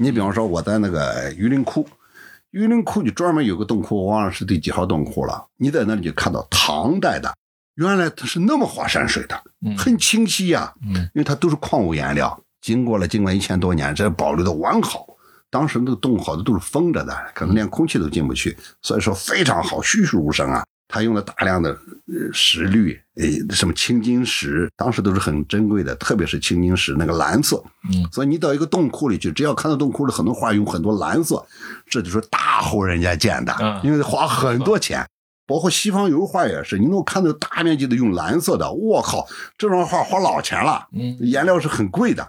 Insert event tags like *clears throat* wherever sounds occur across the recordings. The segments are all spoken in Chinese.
你比方说我在那个榆林窟，榆林窟就专门有个洞窟，我忘了是第几号洞窟了。你在那里就看到唐代的，原来它是那么画山水的，很清晰呀、嗯因为它都是矿物颜料，经过了经过一千多年，这保留的完好。当时那个洞好的都是封着的，可能连空气都进不去，所以说非常好，栩栩如生啊。它用了大量的呃石绿，呃，什么青金石，当时都是很珍贵的，特别是青金石那个蓝色。嗯，所以你到一个洞窟里去，只要看到洞窟里很多画用很多蓝色，这就是大户人家建的，嗯因为花很多钱。包括西方油画也是，你能看到大面积的用蓝色的，我靠，这种画花老钱了，嗯颜料是很贵的。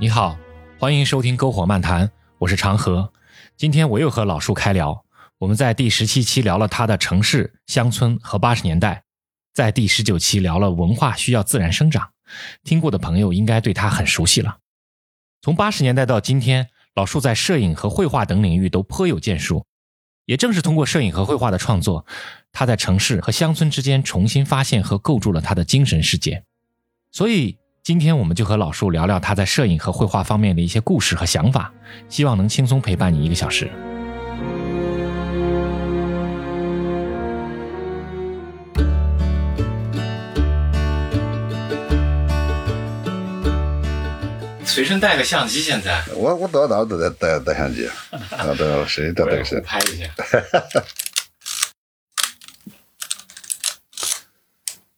你好，欢迎收听篝火漫谈，我是长河。今天我又和老树开聊，我们在第十七期聊了他的城市、乡村和八十年代，在第十九期聊了文化需要自然生长。听过的朋友应该对他很熟悉了。从八十年代到今天，老树在摄影和绘画等领域都颇有建树。也正是通过摄影和绘画的创作，他在城市和乡村之间重新发现和构筑了他的精神世界。所以今天我们就和老树聊聊他在摄影和绘画方面的一些故事和想法，希望能轻松陪伴你一个小时。随身带个相机，现在我我到哪都得带带相机，*laughs* 啊，对，谁都带个谁。拍一下。*laughs*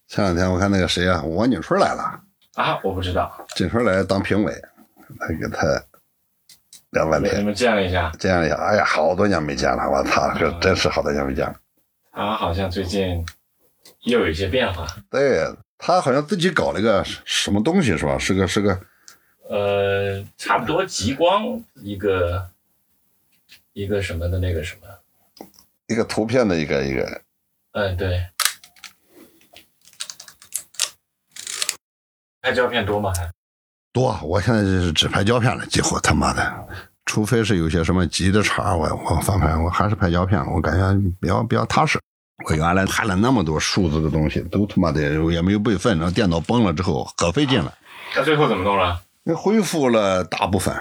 前两天我看那个谁啊，王景春来了，啊，我不知道，景春来当评委，他给他两万天，你们见了一下，见了一下，哎呀，好多年没见了，我操，这真是好多年没见了。他好像最近又有一些变化。对他好像自己搞了个什么东西是吧？是个是个呃，差不多极光一个一个什么的那个什么，一个图片的一个一个，嗯，对。拍胶片多吗？还多，我现在就是只拍胶片了，几乎他妈的，除非是有些什么急的茬，我我翻拍，我还是拍胶片，我感觉比较比较踏实。我原来拍了那么多数字的东西，都他妈的也没有备份，然后电脑崩了之后可费劲了。那最后怎么弄了？那恢复了大部分，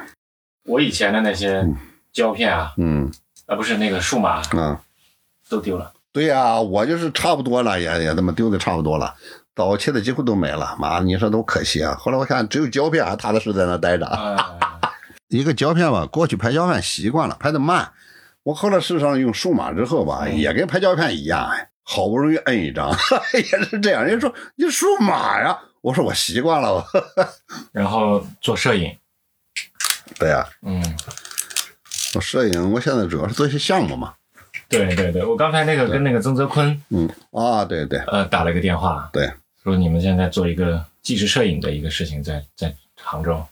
我以前的那些胶片啊，嗯啊不是那个数码啊，都丢了。对呀、我就是差不多了，也也他妈丢的差不多了。早期的几乎都没了，妈，你说多可惜啊！后来我看只有胶片还踏踏实实在那待着。啊，一个胶片吧，过去拍胶片习惯了，拍的慢。我后来事实上用数码之后吧，也跟拍胶片一样，哎，好不容易摁一张，*laughs* 也是这样。人家说你数码呀，我说我习惯了。*laughs* 然后做摄影，对呀、嗯，我摄影，我现在主要是做一些项目嘛。对对对，我刚才那个跟那个曾泽坤嗯，啊，对对呃打了个电话，对，说你们现在做一个纪实摄影的一个事情在，在杭州。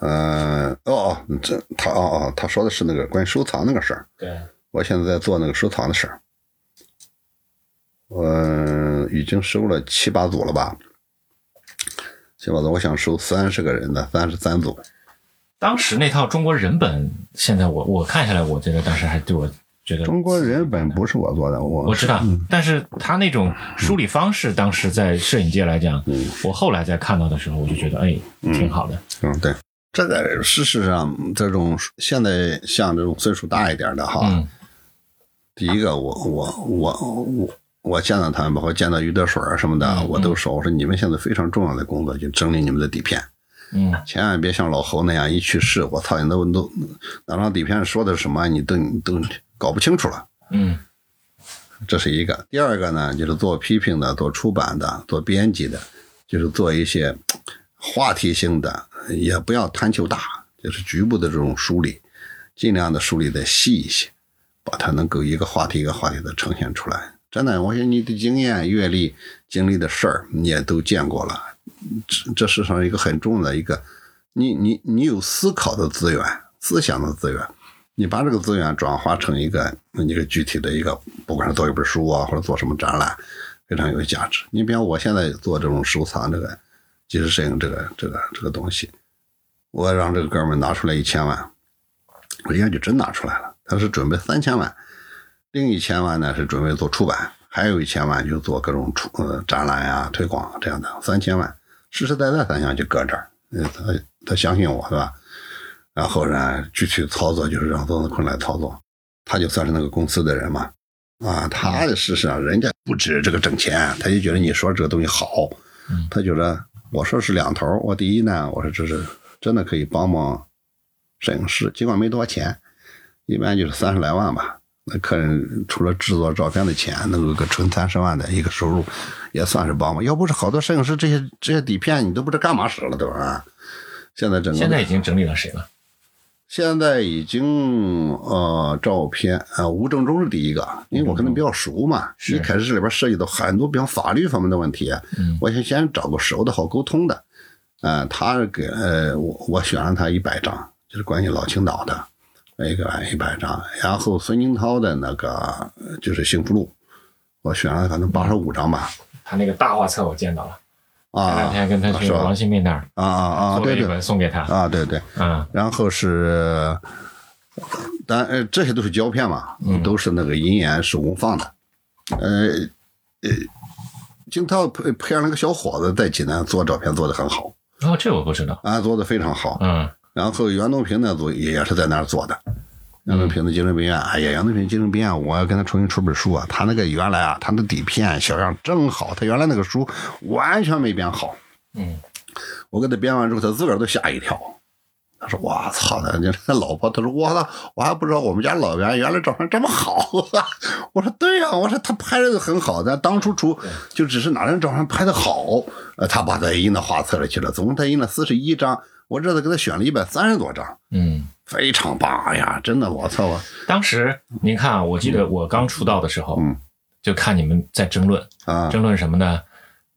嗯、哦哦，这他哦哦，他说的是那个关于收藏那个事儿。对，我现在在做那个收藏的事儿，我已经收了七八组了吧？七八组，我想收三十个人的，三十三组。当时那套中国人本，现在我我看下来，我觉得当时还对我觉得中国人本不是我做的，我我知道，但是他那种梳理方式，当时在摄影界来讲，嗯。我后来在看到的时候，我就觉得哎，挺好的。嗯对，这个事实上这种现在像这种岁数大一点的哈，嗯。第一个我我我我我见到他们，包括见到于德水啊什么的，嗯我都说我说你们现在非常重要的工作就整理你们的底片。嗯。千万别像老侯那样一去世，我操，你都都哪张底片说的是什么，你都你都搞不清楚了。嗯这是一个。第二个呢，就是做批评的、做出版的、做编辑的，就是做一些话题性的，也不要贪求大，就是局部的这种梳理，尽量的梳理的细一些，把它能够一个话题一个话题的呈现出来。真的，我觉得你的经验、阅历、经历的事儿，你也都见过了。这这世上一个很重要的一个，你你你有思考的资源、思想的资源，你把这个资源转化成一个一个具体的一个，不管是做一本书啊，或者做什么展览，非常有价值。你比方我现在做这种收藏这个纪实摄影这个这个这个东西，我让这个哥们拿出来一千万，人家就真拿出来了，他是准备三千万。另一千万呢是准备做出版，还有一千万就做各种出呃展览呀、推广这样的，三千万实实在在咱想就搁这儿，呃他他相信我是吧？然后呢，具体操作就是让曾子坤来操作，他就算是那个公司的人嘛，啊，他的事实上人家不止这个挣钱，他就觉得你说这个东西好，嗯他觉得我说是两头，我第一呢，我说这是真的可以帮帮摄影师，尽管没多少钱，一般就是三十来万吧。那客人除了制作照片的钱，能有个纯三十万的一个收入，也算是帮忙。要不是好多摄影师这些这些底片，你都不知道干嘛使了，对吧？现在整个现在已经整理了谁了？现在已经呃照片呃吴正中是第一个，因为我跟他比较熟嘛。是一开始这里边涉及到很多比方法律方面的问题，嗯我想先找个熟的好沟通的。呃，他给呃我我选了他一百张，就是关于老青岛的那个一百张，然后孙金涛的那个呃就是幸福路，我选了可能八十五张吧。他那个大画册我见到了，前两啊天跟他去王新民那儿啊啊啊！对对本送给他。啊对对。嗯然后是，但呃这些都是胶片嘛，嗯都是那个银盐手工放的，呃呃，金涛培培养了个小伙子在济南做照片做的很好哦，这我不知道。啊，做的非常好。嗯然后袁隆平那组也也是在那儿做的。袁东平的精神病院，哎呀，杨德平精神病院，我要跟他重新出本书啊。他那个原来啊，他那底片小样真好，他原来那个书完全没编好。嗯我给他编完之后，他自个儿都吓一跳。他说：“我操的，你他老婆。”他说：“我操，我还不知道我们家老袁原来照片这么好。*laughs* ”我说：“对呀、我说他拍的很好，但当初出就只是哪张照片拍的好，呃，他把他印到画册里去了，总共他印了四十一张，我这次给他选了一百三十多张，嗯，非常棒。哎呀，真的，我操啊！当时您看啊，我记得我刚出道的时候，嗯就看你们在争论，啊，争论什么呢？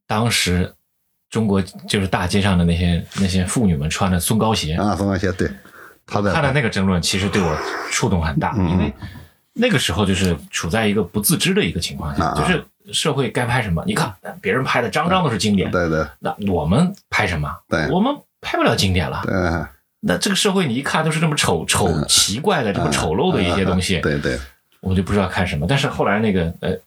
当时中国就是大街上的那些那些妇女们穿的松糕鞋，啊，松糕鞋对，他在看到那个争论，其实对我触动很大，嗯因为那个时候就是处在一个不自知的一个情况下，啊就是社会该拍什么，你看别人拍的张张都是经典，对对那我们拍什么？对我们拍不了经典了。对，那这个社会你一看都是这么丑丑奇怪的这么丑陋的一些东西，嗯对对。我就不知道看什么。但是后来那个呃，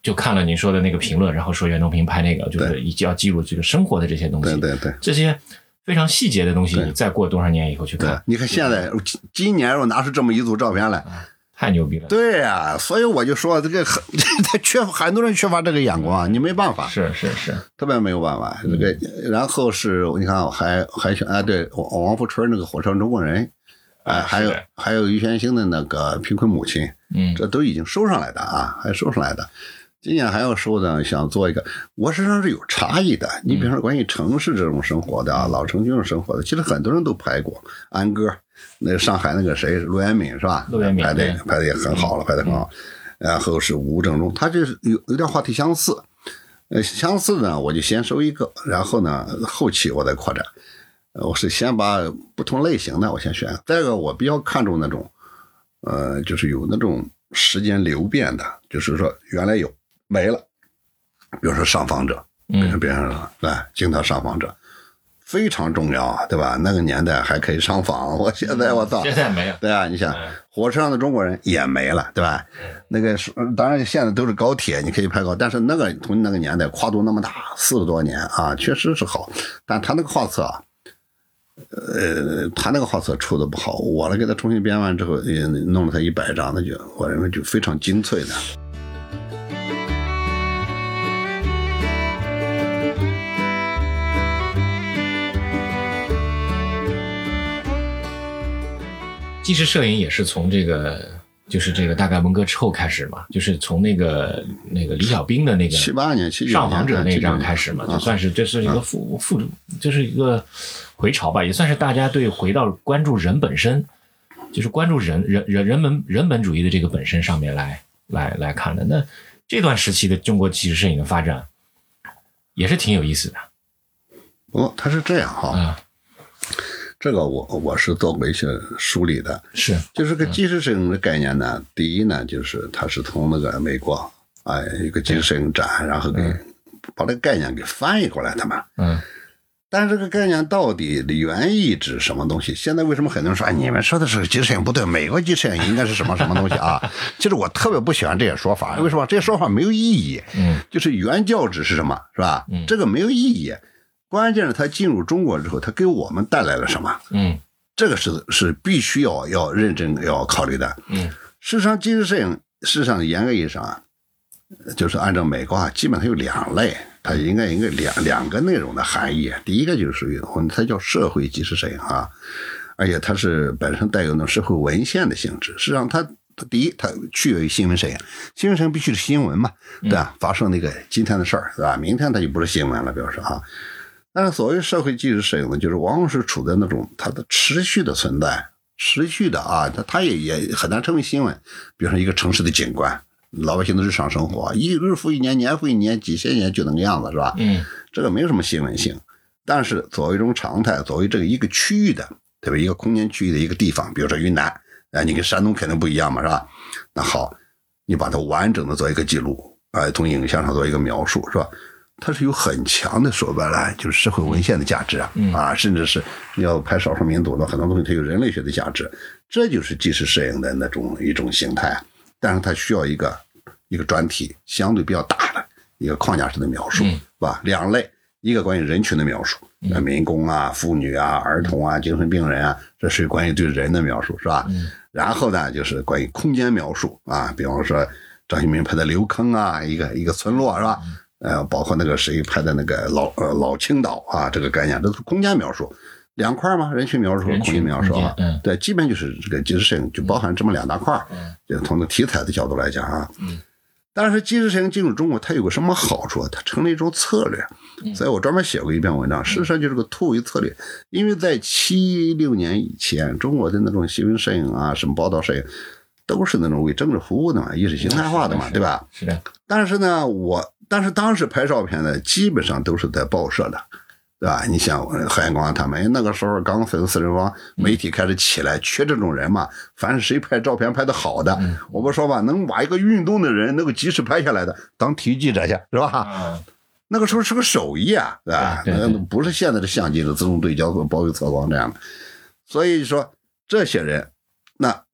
就看了您说的那个评论，然后说袁隆平拍那个就是一要记录这个生活的这些东西，对对对。这些非常细节的东西，你再过多少年以后去看，，你看现在今今年我拿出这么一组照片来，太牛逼了。对呀、所以我就说这个很，他缺很多人缺乏这个眼光，你没办法，是是是，特别没有办法。这个，然后是你看，我还还选啊，对，王王富春那个《火车上中国人》，哎、啊还有还有于玄星的那个《贫困母亲》，嗯这都已经收上来的啊，还收上来的。今年还要收的，想做一个，我身上是有差异的。你比方说关于城市这种生活的啊，老城区这种生活的，其实很多人都拍过。安哥，那上海那个谁，陆延敏是吧？陆延敏拍的对拍的也很好了，拍的很好。然后是吴正中，他就是有有点话题相似。呃，相似呢，我就先收一个，然后呢，后期我再扩展。呃我是先把不同类型的我先选，再一个我比较看重那种，呃，就是有那种时间流变的，就是说原来有没了，比如说上访者，嗯别人说来经常上访者非常重要啊，对吧？那个年代还可以上访，我现在我操，现在没有，对啊，你想嗯火车上的中国人也没了，对吧？那个是当然现在都是高铁，你可以拍高，但是那个从那个年代跨度那么大，四十多年啊，确实是好，但他那个画册啊。呃，他那个画册出的不好，我来给他重新编完之后，也弄了他一百张，那就我认为就非常精粹的。纪实摄影也是从这个，就是这个大概文革之后开始嘛，就是从那个那个李小兵的那个七八年、七上访者那张79开始嘛，啊。就算是这是一个复复，就是一个回潮吧，也算是大家对回到关注人本身，就是关注人人人人本人本主义的这个本身上面来来来看的。那这段时期的中国纪实摄影的发展也是挺有意思的。哦，他是这样哈，啊，这个我我是做过一些梳理的，是就是个纪实摄影的概念呢，第一呢，就是它是从那个美国哎一个纪实摄影展，然后给把这个概念给翻译过来的嘛。嗯但是这个概念到底的原意指什么东西？现在为什么很多人说，哎，你们说的是即时摄影不对，美国即时摄影应该是什么什么东西啊？*laughs* 其实我特别不喜欢这些说法，为什么？这些说法没有意义。嗯，就是原教旨是什么，是吧？嗯这个没有意义。关键是它进入中国之后，它给我们带来了什么？嗯这个是是必须要要认真要考虑的。嗯事实上，即时摄影事实上严格意义上啊，就是按照美国啊，基本上有两类，它应该应该两两个内容的含义。第一个就是属于它叫社会即时摄影啊，而且它是本身带有那种社会文献的性质。实际上它，它第一，它区别于新闻摄影，新闻摄影必须是新闻嘛，对吧？发生那个今天的事儿，对吧？明天它就不是新闻了，比如说啊。但是所谓社会即时摄影呢，就是往往是处在那种它的持续的存在，持续的啊，它它也也很难成为新闻。比如说一个城市的景观，老百姓的日常生活，一日复一年，年复一年，几千年就那个样子，是吧？嗯这个没有什么新闻性。但是作为一种常态，作为这个一个区域的，对吧？一个空间区域的一个地方，比如说云南，啊，你跟山东肯定不一样嘛，是吧？那好，你把它完整的做一个记录，啊，从影像上做一个描述，是吧？它是有很强的说白了就是社会文献的价值啊，嗯啊，甚至是你要拍少数民族的很多东西，它有人类学的价值，这就是纪实摄影的那种一种形态。但是它需要一个一个专题相对比较大的一个框架式的描述，嗯是吧？两类，一个关于人群的描述，那民工啊、妇女啊、儿童啊、精神病人啊，这是关于对人的描述，是吧？嗯然后呢，就是关于空间描述啊，比方说张新民拍的刘坑啊，一个一个村落是吧？呃，包括那个谁拍的那个老呃老青岛啊，这个概念都是空间描述，两块嘛，人群描述和空间描述啊，嗯对，基本就是这个纪实摄影就包含这么两大块儿嗯就从那题材的角度来讲啊，嗯，但是纪实摄影进入中国，它有个什么好处啊？它成了一种策略，嗯所以我专门写过一篇文章，事实上就是个突围策略。因为在七六年以前，中国的那种新闻摄影啊，什么报道摄影，都是那种为政治服务的嘛，意识形态化的嘛，对吧？？是的，但是呢，我但是当时拍照片的，基本上都是在报社的，对吧？你像呃何彦光他们那个时候刚分四人帮，媒体开始起来，缺这种人嘛。凡是谁拍照片拍的好的，我不说吧，能把一个运动的人能够及时拍下来的，当体育记者去，是吧？啊，那个时候是个手艺啊，对吧？那不是现在的相机的自动对焦和包围测光这样的。所以说这些人，那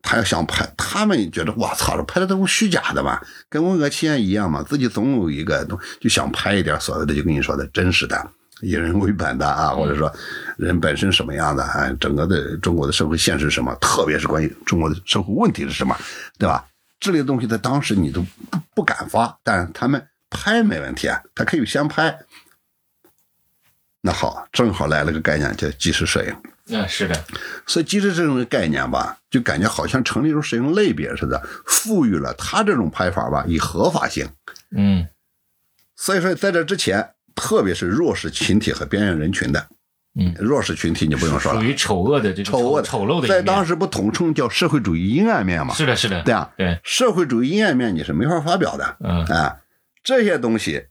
他要想拍，他们觉得我操，这拍的都是虚假的嘛，跟文革期间一样嘛，自己总有一个东就想拍一点所谓的就跟你说的真实的。以人为本的啊，或者说人本身什么样的啊，整个的中国的社会现实是什么，特别是关于中国的社会问题是什么，对吧？这类东西在当时你都不不敢发，但是他们拍没问题啊，他可以先拍。那好，正好来了个概念叫即时摄影，嗯，是的，所以纪实摄影的概念吧，就感觉好像成立一种摄影类别似的，赋予了他这种拍法吧以合法性。嗯所以说，在这之前，特别是弱势群体和边缘人群的，嗯，弱势群体你不用说了，属于丑恶的这个丑恶丑陋的，在当时不统称叫社会主义阴暗面嘛？是的，是的，对啊，对，社会主义阴暗面你是没法发表的嗯啊，这些东西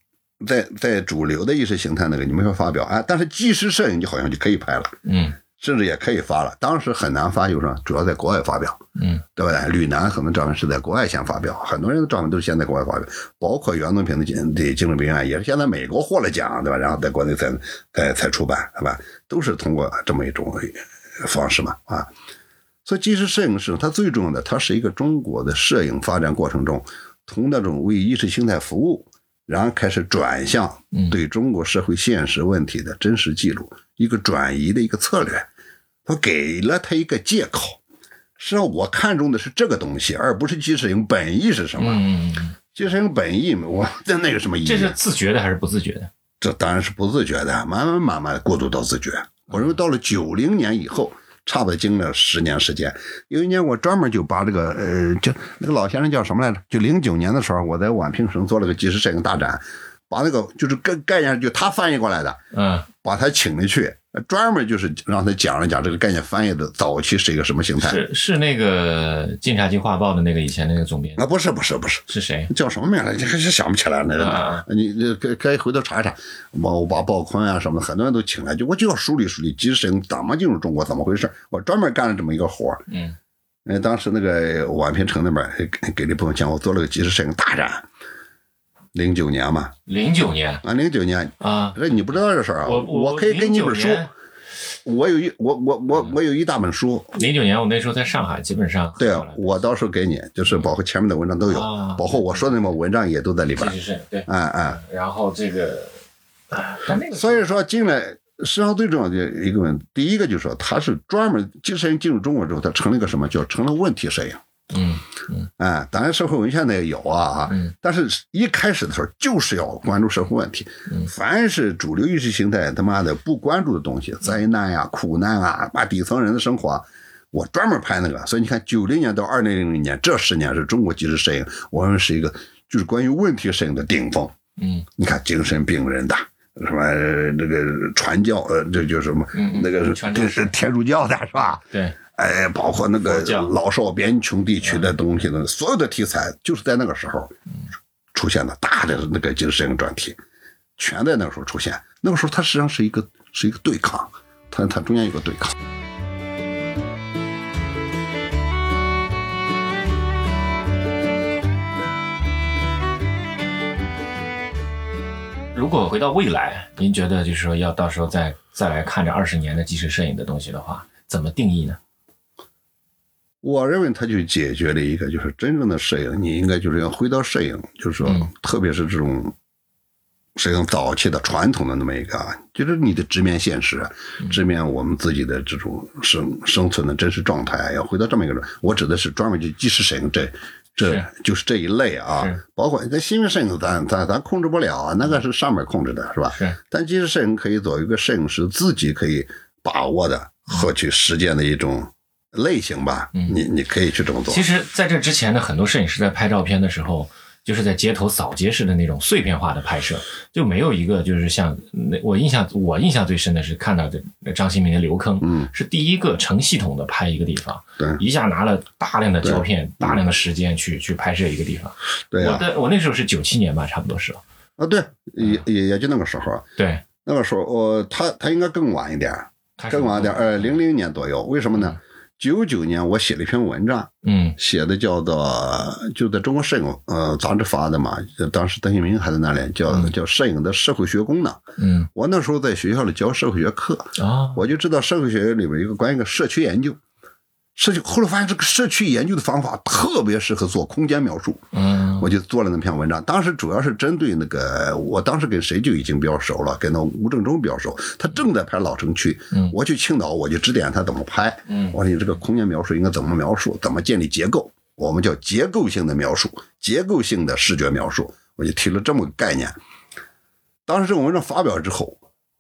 在在主流的意识形态那个你没法发表啊，但是纪实摄影就好像就可以拍了，嗯甚至也可以发了。当时很难发，就是说主要在国外发表，嗯对不对？吕南很多照片是在国外先发表，很多人的照片都是先在国外发表，包括袁隆平的精的精神病院也是先在美国获了奖，对吧？然后在国内才才才出版，对吧？都是通过这么一种方式嘛，啊。所以，纪实摄影师它最重要的，它是一个中国的摄影发展过程中，从那种为意识形态服务，然后开始转向嗯对中国社会现实问题的真实记录，一个转移的一个策略。他给了他一个借口。实际上，我看中的是这个东西，而不是纪实摄影本意是什么。嗯嗯，纪实摄影本意，我在那个什么意义？这是自觉的还是不自觉的？这当然是不自觉的，慢慢慢慢过渡到自觉。我认为到了九零年以后，差不多经历了十年时间。有一年我专门就把这个呃，就那个老先生叫什么来着？就零九年的时候，我在宛平省做了个纪实摄影大展，把那个就是概概念就他翻译过来的，嗯把他请了去，专门就是让他讲了讲这个概念翻译的早期是一个什么形态。是是那个《晋察冀画报》的那个以前那个总编啊，不是不是不是，是谁？叫什么名来着？还是想不起来了。那啊个，你你可可以回头查一查。我我把鲍昆啊什么的，很多人都请来，就我就要梳理梳理纪实摄影怎么进入中国，怎么回事。我专门干了这么一个活儿。嗯呃，当时那个宛平城那边给给了一部分钱，我做了个即时摄影大展。零九年嘛，零九年啊，零九年，啊，这你不知道这事儿啊？我我可以给你一本书我有一我我我我有一大本书，零九年我那时候在上海，基本上对啊，我到时候给你，就是包括前面的文章都有啊，包括我说的那么文章也都在里边其。实是对，哎哎，然后这个，啊但那个所以说进来，实际上最重要的一个问题，第一个就是说他是专门技术摄影进入中国之后，他成了一个什么叫成了问题摄影。嗯哎，当然社会文献那也有啊，嗯但是一开始的时候就是要关注社会问题，嗯凡是主流意识形态他妈的不关注的东西，灾难呀、苦难啊，把底层人的生活啊，我专门拍那个。所以你看，九零年到二零零零年这十年是中国纪实摄影，我们是一个就是关于问题摄影的顶峰。嗯你看精神病人的。什么呃那个传教呃，这就是什么嗯嗯那个传教士是天主教的是吧？对，哎，包括那个老少边穷地区的东西的，所有的题材就是在那个时候出现的大的那个精神摄影专题，全在那个时候出现。那个时候它实际上是一个是一个对抗，它它中间有个对抗。如果回到未来，您觉得就是说要到时候再再来看这二十年的纪实摄影的东西的话，怎么定义呢？我认为它就解决了一个，就是真正的摄影，你应该就是要回到摄影，就是说，嗯特别是这种摄影早期的传统的那么一个啊，就是你的直面现实，嗯直面我们自己的这种生生存的真实状态，要回到这么一个，我指的是专门就纪实摄影这。这就是这一类啊，包括在新闻摄影咱，咱咱控制不了啊，那个是上面控制的，是吧？是但纪实摄影可以作为一个摄影师自己可以把握的获取实践的一种类型吧。嗯你你可以去这么做。其实，在这之前呢，很多摄影师在拍照片的时候，就是在街头扫街式的那种碎片化的拍摄，就没有一个就是像那我印象我印象最深的是看到的张新民的刘坑，嗯，是第一个成系统的拍一个地方，对一下拿了大量的胶片、大量的时间去去拍摄一个地方。对呀、我的我那时候是九七年吧，差不多是。啊，对，也也也就那个时候，对，那个时候我他他应该更晚一点，更晚一点，呃，零零年左右。为什么呢？九九年我写了一篇文章，嗯写的叫做就在中国摄影呃杂志发的嘛，当时邓新明还在那里，叫、嗯叫摄影的社会学功能。嗯我那时候在学校里教社会学课，啊我就知道社会学里边有一个关于一个社区研究。社区后来发现这个社区研究的方法特别适合做空间描述，嗯我就做了那篇文章。当时主要是针对那个，我当时跟谁就已经比较熟了，跟那吴正中比较熟。他正在拍老城区，嗯我去青岛，我就指点他怎么拍。嗯我说你这个空间描述应该怎么描述，怎么建立结构，我们叫结构性的描述，结构性的视觉描述。我就提了这么个概念。当时这个文章发表之后，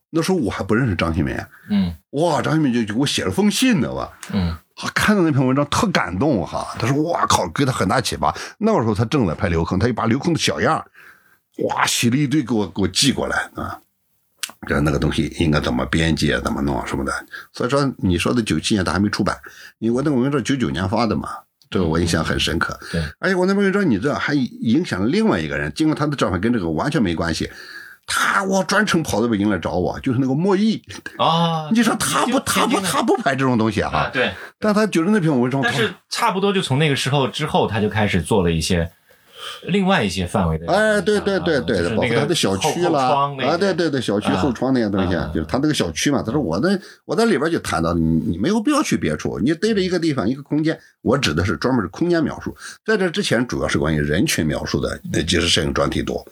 那时候我还不认识张新民，嗯哇，张新民就就给我写了封信呢吧。嗯他，看到那篇文章特感动哈，他说哇靠，给他很大启发。那个时候他正在拍刘坑，他就把刘坑的小样，哇写了一堆给我给我寄过来啊，这那个东西应该怎么编辑啊，怎么弄啊什么的。所以说你说的九七年他还没出版，因为我那个文章九九年发的嘛，这个我印象很深刻。对，而且我那篇文章你知道还影响了另外一个人，尽管他的照片跟这个完全没关系。他我专程跑到北京来找我，就是那个莫弈。啊，你说他不他不他不拍这种东西啊？但他觉得那篇文章，但是差不多就从那个时候之后，他就开始做了一些另外一些范围的。哎，对对对对的，包括他的小区后后啦窗那，个啊，对对对，小区啊后窗那些东西啊，就是他那个小区嘛。他说我在我在里边就谈到，你你没有必要去别处，你逮着一个地方一个空间，我指的是专门是空间描述。在这之前，主要是关于人群描述的，呃，即时摄影专题多。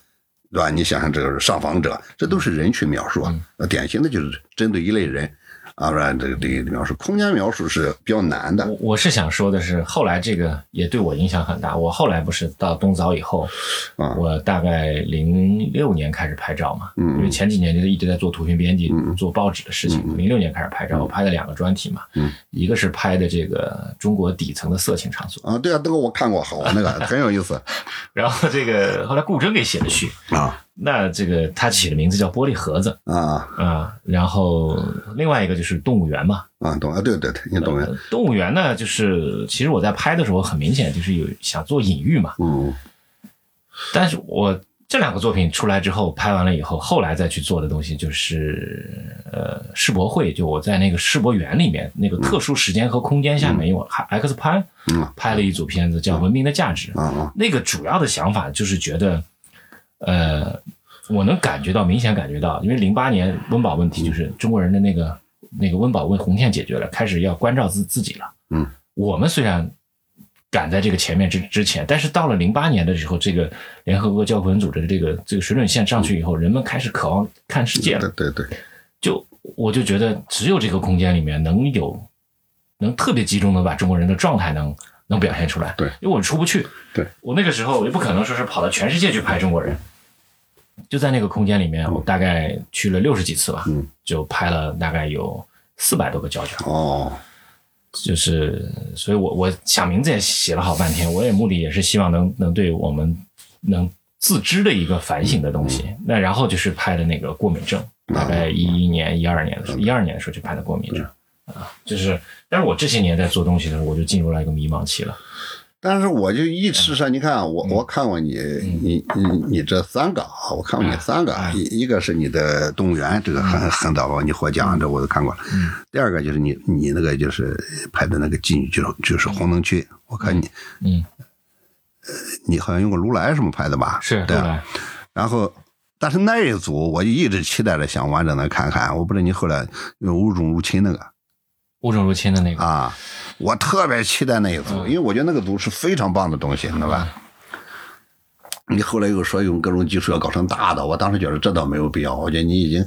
对吧？你想想，这个上访者，这都是人群描述啊。典型的就是针对一类人，啊，不然这个这个描述，空间描述是比较难的。我我是想说的是，后来这个也对我影响很大。我后来不是到东早以后，啊。我大概零六年开始拍照嘛，嗯因为前几年就是一直在做图片编辑，做报纸的事情。嗯零六年开始拍照，我拍了两个专题嘛，嗯。一个是拍的这个中国底层的色情场所，啊，对啊，这个我看过，好，那个很有意思。*laughs* 然后这个后来顾铮给写的序，啊那这个他起的名字叫玻璃盒子啊。啊，然后另外一个就是动物园嘛，啊，懂啊，对对对，你懂了，呃动物园呢，就是其实我在拍的时候很明显就是有想做隐喻嘛，嗯。但是我这两个作品出来之后，拍完了以后，后来再去做的东西就是呃世博会，就我在那个世博园里面那个特殊时间和空间下面用 X 拍嗯。拍了一组片子叫《文明的价值》，那个主要的想法就是觉得，呃，我能感觉到，明显感觉到，因为零八年温饱问题就是中国人的那个那个温饱问红线解决了，开始要关照自自己了。嗯，我们虽然赶在这个前面之之前，但是到了零八年的时候，这个联合国教科文组织的这个这个水准线上去以后，人们开始渴望看世界了。对对对，就我就觉得只有这个空间里面能有能特别集中的把中国人的状态能能表现出来。对，因为我出不去。对我那个时候我也不可能说是跑到全世界去拍中国人，就在那个空间里面，我大概去了六十几次吧，嗯就拍了大概有四百多个胶卷。哦，就是，所以我我想名字也写了好半天，我也目的也是希望能能对我们能自知的一个反省的东西。那然后就是拍的那个过敏症，大概一一年、一二年的时候，一二年的时候就拍的过敏症啊，就是，但是我这些年在做东西的时候，我就进入了一个迷茫期了。但是我就一直上，你看嗯我我看过你你你你这三个啊，我看过你三个，哎一一个是你的动物园，这个很很早了，你获奖这我都看过了。嗯第二个就是你你那个就是拍的那个妓女就是就是红灯区，我看你嗯，你好像用过如来什么拍的吧？对啊。是后来然后，但是那一组我就一直期待着想完整的看看，我不知道你后来用物种入侵那个物种入侵的那个，啊，我特别期待那一组，因为我觉得那个组是非常棒的东西，你知道吧？你后来又说用各种技术要搞成大的，我当时觉得这倒没有必要，我觉得你已经，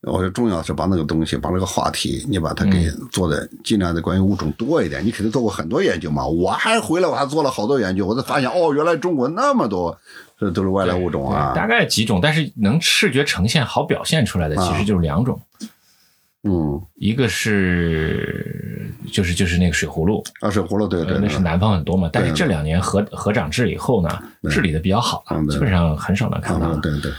我说重要的是把那个东西，把那个话题，你把它给做的尽量的关于物种多一点。你肯定做过很多研究嘛，我还回来我还做了好多研究，我才发现哦，原来中国那么多这都是外来物种啊，大概几种，但是能视觉呈现好表现出来的其实就是两种，嗯，一个是就是就是那个水葫芦，啊，水葫芦，对对那是，南方很多嘛，但是这两年河河长治以后呢，治理的比较好基本上很少能看到。了。嗯对对。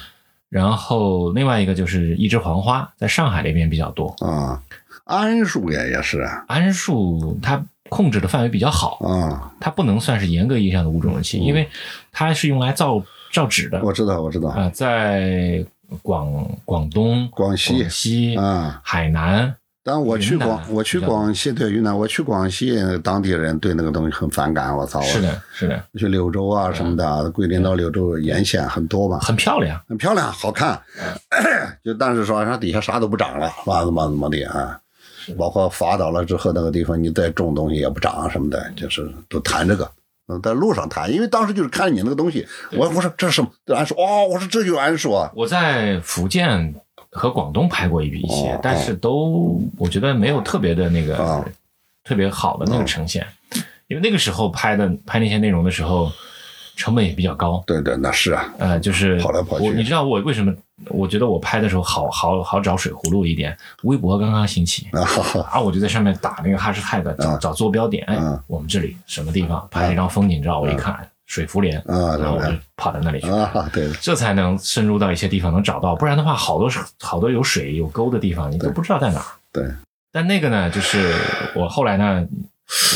然后另外一个就是一枝黄花，在上海那边比较多。啊，桉树也也是。啊桉树它控制的范围比较好，啊，它不能算是严格意义上的物种入侵，因为它是用来造造纸的。我知道我知道。啊、在广广东、广西广西、啊。海南，但我去广，我去广西，对云南，我去广西，当地人对那个东西很反感。我操！是的，是的，去柳州啊什么的，桂林到柳州沿线很多嘛，很漂亮。很漂亮，好看。*clears throat* 就但是说它底下啥都不长了，嘛怎么怎么的啊？包括发倒了之后，那个地方你再种东西也不长什么的，就是都谈这个。嗯，在路上谈，因为当时就是看你那个东西，我我说这是什么？这桉树哦，我说这就桉树啊。我在福建和广东拍过一一些，哦但是都我觉得没有特别的那个、哦特别好的那个呈现，因为那个时候拍的拍那些内容的时候，成本也比较高。对对，那是啊，呃，就是跑来跑去我你知道我为什么？我觉得我拍的时候好好好找水葫芦一点。微博刚刚兴起 *laughs* 啊我就在上面打那个哈士 tag，找、嗯找坐标点。我们这里什么地方拍了一张风景照，我一看水浮莲，啊然后我就跑到那里去。啊，对，这才能深入到一些地方能找到，不然的话，好多是好多有水有沟的地方，你都不知道在哪儿。对。但那个呢，就是我后来呢，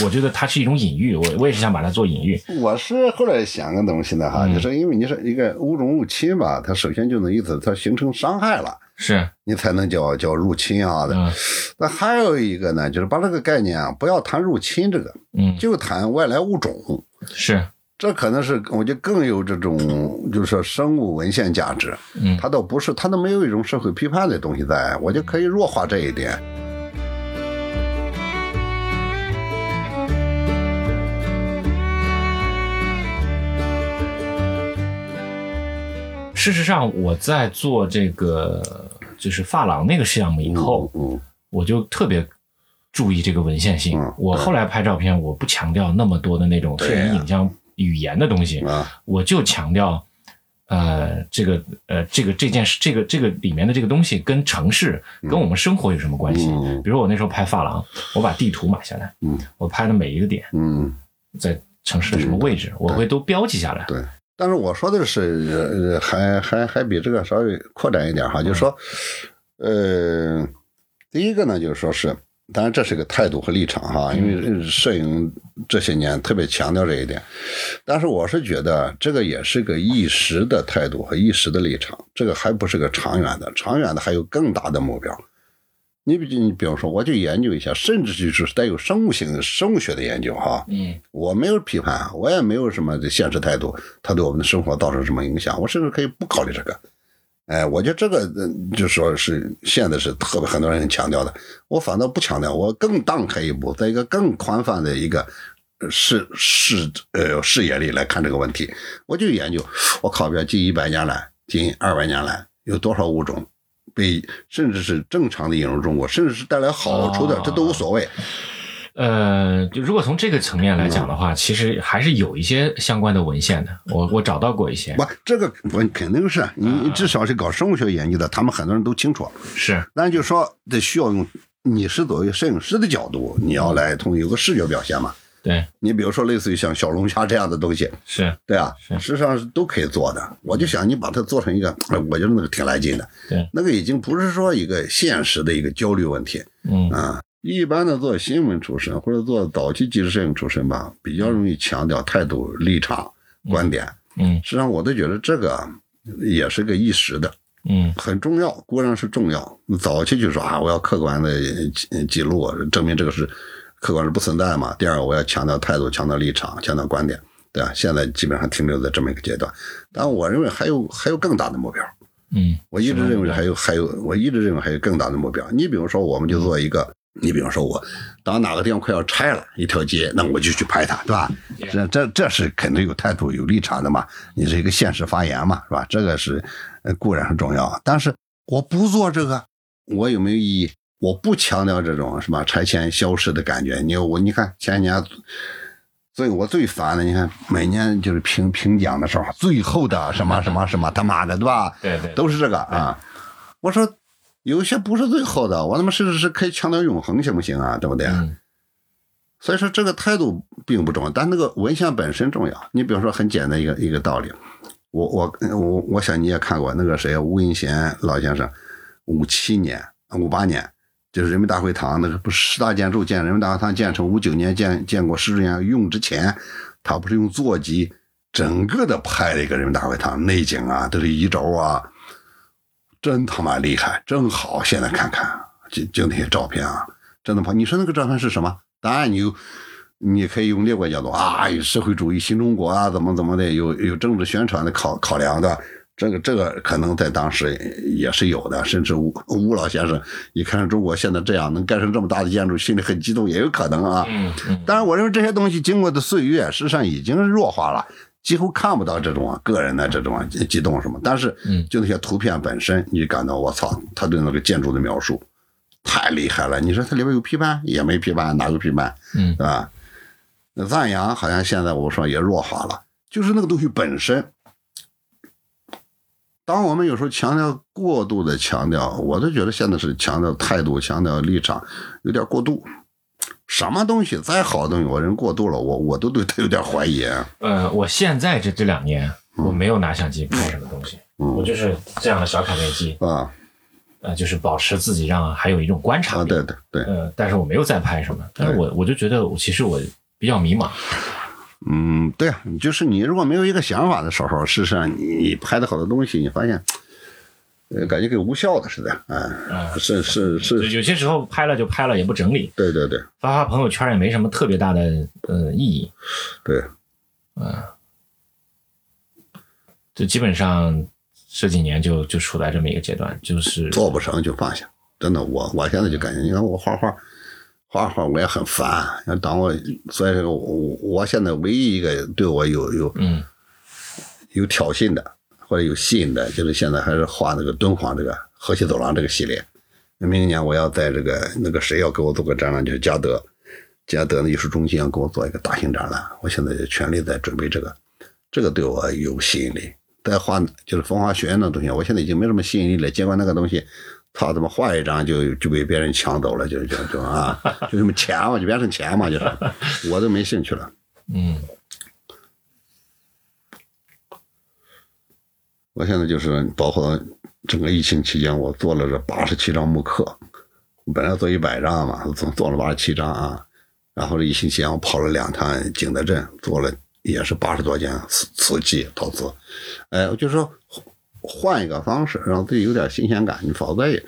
我觉得它是一种隐喻，我我也是想把它做隐喻。*laughs* 我是后来想个东西呢哈，嗯就是因为你说一个物种入侵吧，它首先就那意思，它形成伤害了，是，你才能叫叫入侵啊的。嗯那还有一个呢，就是把这个概念啊，不要谈入侵这个，嗯，就谈外来物种。是，这可能是我觉得更有这种，就是说生物文献价值。嗯它倒不是，它都没有一种社会批判的东西在，我就可以弱化这一点。事实上，我在做这个就是发廊那个项目以后，嗯我就特别注意这个文献性。嗯我后来拍照片，我不强调那么多的那种摄影影像语言的东西，我就强调，呃，这个呃，这个这件事，这个这个里面的这个东西跟城市、跟我们生活有什么关系？嗯比如我那时候拍发廊，我把地图买下来，嗯我拍的每一个点嗯，在城市的什么位置，我会都标记下来。对。但是我说的是，呃，还还还比这个稍微扩展一点哈，就是说，呃，第一个呢，就是说是，当然这是个态度和立场哈，因为摄影这些年特别强调这一点，但是我是觉得这个也是个一时的态度和一时的立场，这个还不是个长远的，长远的还有更大的目标。你比你比方说，我就研究一下，甚至就是带有生物性生物学的研究哈。嗯我没有批判，我也没有什么的现实态度，它对我们的生活造成什么影响，我甚至可以不考虑这个。哎，我觉得这个呃就说是现在是特别很多人很强调的，我反倒不强调，我更荡开一步，在一个更宽泛的一个呃视视呃视野里来看这个问题。我就研究，我靠边近一百年来，近二百年来有多少物种被甚至是正常的引入中国，甚至是带来好处的，哦这都无所谓。呃，就如果从这个层面来讲的话，其实还是有一些相关的文献的。我我找到过一些，不，这个我肯定是你你至少是搞生物学研究的，他们很多人都清楚。是但就说得需要用，你是作为摄影师的角度，你要来通有个视觉表现嘛。对，你比如说类似于像小龙虾这样的东西，是对啊，是实际上是都可以做的。我就想你把它做成一个，哎我觉得那个挺来劲的。对，那个已经不是说一个现实的一个焦虑问题嗯啊。一般的做新闻出身或者做早期纪实摄影出身吧，比较容易强调态度、立场、观点。嗯实际上，我都觉得这个也是个一时的。嗯很重要，固然是重要。早期就说啊，我要客观的记记录，证明这个是客观是不存在嘛。第二，我要强调态度，强调立场，强调观点，对吧？现在基本上停留在这么一个阶段。但我认为还有还有更大的目标。嗯，我一直认为还有还有，我一直认为还有更大的目标。你比如说，我们就做一个，你比如说我，当哪个地方快要拆了一条街，那我就去拍它，对吧？这这这是肯定有态度、有立场的嘛。你是一个现实发言嘛，是吧？这个是呃固然很重要，但是我不做这个，我有没有意义？我不强调这种什么拆迁消失的感觉。你我你看前几年。最我最烦的，你看每年就是评评奖的时候，最后的什么什么什么，他妈的，对吧？对对，都是这个啊。我说有些不是最后的，我他妈甚至是可以强调永恒，行不行啊？对不对？嗯所以说这个态度并不重要，但那个文献本身重要。你比如说很简单一个一个道理，我我我我想你也看过那个谁吴文贤老先生，五七年五八年就是人民大会堂那个不是十大建筑建人民大会堂建成五九年建建国十周年用之前，他不是用座机整个的拍了一个人民大会堂内景啊，都是一轴啊，真他妈厉害，真好。现在看看就就那些照片啊，真的吗。你说那个照片是什么？当然你有，你可以用另外角度啊，有社会主义新中国啊，怎么怎么的，有有政治宣传的考考量的。这个这个可能在当时也是有的，甚至吴吴老先生一看中国现在这样能盖成这么大的建筑，心里很激动，也有可能啊。当然，我认为这些东西经过的岁月，实际上已经弱化了，几乎看不到这种个人的这种激动什么。但是，嗯就那些图片本身，你感到我操，他对那个建筑的描述太厉害了。你说它里边有批判，也没批判，哪有批判？嗯对吧？那赞扬好像现在我说也弱化了，就是那个东西本身。当我们有时候强调过度的强调，我都觉得现在是强调态度、强调立场，有点过度。什么东西再好的东西，我人过度了，我我都对他有点怀疑。啊呃，我现在这这两年我没有拿相机拍什么东西，我嗯就是这样的小卡片机，啊呃，就是保持自己让还有一种观察啊，对对对，呃，但是我没有再拍什么，但是我我就觉得我其实我比较迷茫，嗯，对啊，就是你如果没有一个想法的时候，事实上你拍的好多东西，你发现，呃，感觉跟无效的似的，啊，啊是是，是有些时候拍了就拍了，也不整理，对对对发发朋友圈也没什么特别大的呃意义，对，就基本上这几年就就处在这么一个阶段，就是做不成就放下。真的，我我现在就感觉，你看我画画，画画我也很烦。要当我所以说我我现在唯一一个对我有有嗯有挑衅的或者有吸引的，就是现在还是画那个敦煌这个河西走廊这个系列。明年我要在这个那个谁要给我做个展览，就是嘉德，嘉德的艺术中心要给我做一个大型展览。我现在就全力在准备这个，这个对我有吸引力。再画就是风华学院那东西，我现在已经没什么吸引力了。结果那个东西，操，怎么画一张就就被别人抢走了，就就就啊，就这么钱嘛，就变成钱嘛，就是我都没兴趣了。*laughs* 嗯我现在就是包括整个疫情期间，我做了这八十七张木刻，本来做一百张嘛，总做了八十七张啊。然后这疫情期间，我跑了两趟景德镇，做了也是八十多件瓷瓷器陶瓷。哎，就是说换一个方式，让自己有点新鲜感。你否则也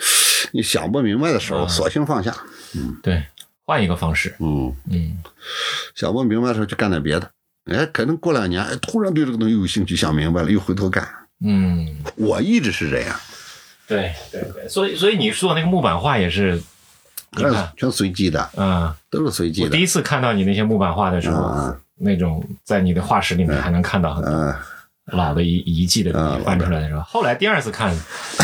你想不明白的时候，啊索性放下。嗯对，换一个方式，嗯，嗯 *laughs* 想不明白的时候就干点别的。哎，可能过两年，哎，突然对这个东西有兴趣，想明白了，又回头干。嗯，我一直是这样，对对对，所以所以你做那个木板画也是，你全随机的，嗯、都是随机的我第。一次看到你那些木板画的时候，嗯那种在你的画室里面还能看到很多嗯，老的遗遗迹的东西嗯翻出来的时候，后来第二次看，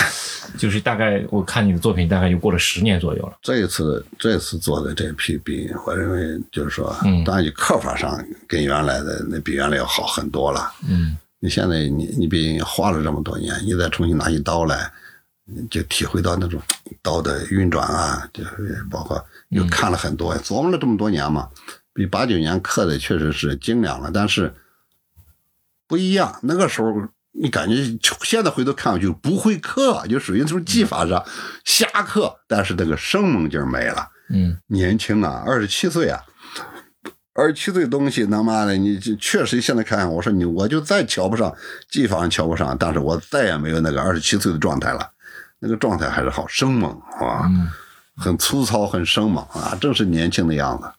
*laughs* 就是大概我看你的作品大概又过了十年左右了。这一次这次做的这批笔，我认为就是说，嗯。当然你刻法上跟原来的那比原来要好很多了。嗯。你现在你你毕竟花了这么多年，你再重新拿起刀来，就体会到那种刀的运转啊，就是包括又看了很多，琢磨了这么多年嘛，比八九年刻的确实是精良了，但是不一样。那个时候你感觉现在回头看就不会刻，就属于那种技法上瞎刻，但是那个生猛劲儿没了。嗯年轻啊，二十七岁啊，二十七岁东西，他妈的，你这确实现在看，我说你，我就再瞧不上技法上瞧不上，但是我再也没有那个二十七岁的状态了，那个状态还是好生猛啊，嗯很粗糙，很生猛啊，正是年轻的样子。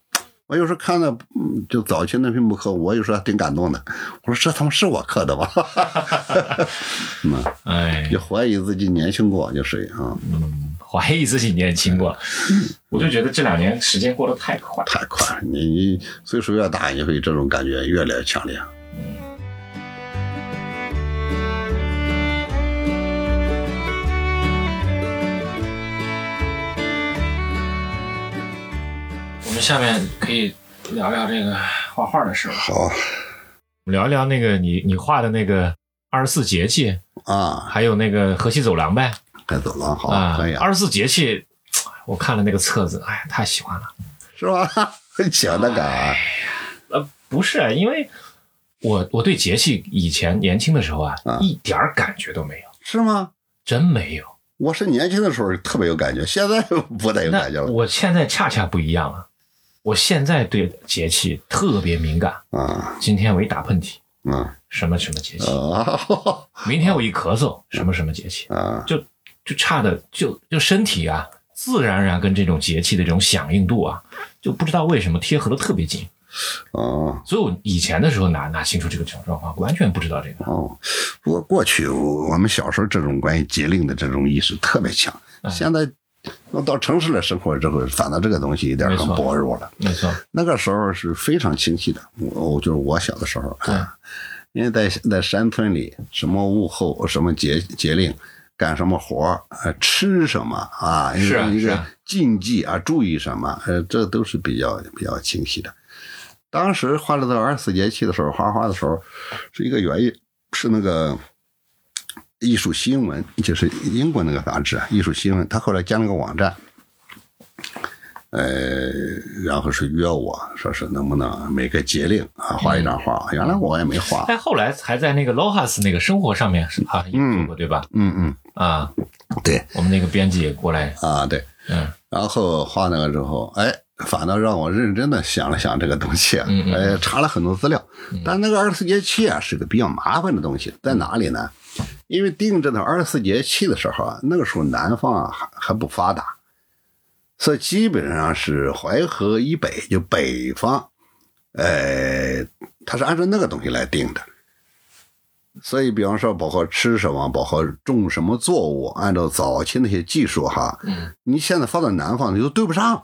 我有时候看到，嗯就早期那批木刻，我有时候还挺感动的。我说这他妈是我刻的吧？*laughs* 嗯，哎，就怀疑自己年轻过，就是啊，怀疑自己年轻过，我就觉得这两年时间过得太快。太快了。你你岁数越大，你会这种感觉越来越强烈。们下面可以聊聊这个画画的事儿，好聊一聊那个你你画的那个二十四节气，啊，还有那个河西走廊呗。该走廊，好，啊可以，啊，二十四节气，我看了那个册子，哎呀，太喜欢了。是吧？*laughs* 很喜欢那个啊，呃，不是啊，因为我我对节气以前年轻的时候啊，啊一点儿感觉都没有，是吗？真没有。我是年轻的时候特别有感觉，现在 *laughs* 不太有感觉了。我现在恰恰不一样了，我现在对节气特别敏感。啊今天我一打喷嚏，嗯什么什么节气；啊明天我一咳嗽，什么什么节气，啊就就差的就就身体啊，自然而然跟这种节气的这种响应度啊，就不知道为什么贴合的特别紧。啊所以我以前的时候哪哪清楚这个状况，完全不知道这个。哦！不过过去我们小时候这种关于节令的这种意识特别强，哎现在到城市来生活之后，反倒这个东西有点很薄弱了。没错，那个时候是非常清晰的，我我就是我小的时候啊，因为在在山村里，什么物候，什么节节令，干什么活儿，呃，吃什么啊，一是个一个禁忌啊，注意什么，呃，这都是比较比较清晰的。当时画了到二十四节气的时候，画画的时候是一个原因，是那个艺术新闻，就是英国那个杂志啊，艺术新闻，他后来建了个网站，呃，然后是约我说是能不能每个节令啊画一张画，原来我也没画，但后来还在那个 Lohas 那个生活上面是啊也做过对吧？嗯嗯，啊，对。我们那个编辑也过来，啊对，嗯。然后画那个之后，哎，反倒让我认真的想了想这个东西，嗯嗯哎，查了很多资料。但那个二十四节气啊，是个比较麻烦的东西，在哪里呢？因为定这个二十四节气的时候啊，那个时候南方啊还还不发达，所以基本上是淮河以北，就北方，呃，它是按照那个东西来定的。所以，比方说，包括吃什么，包括种什么作物，按照早期那些技术哈，嗯，你现在放到南方，你都对不上，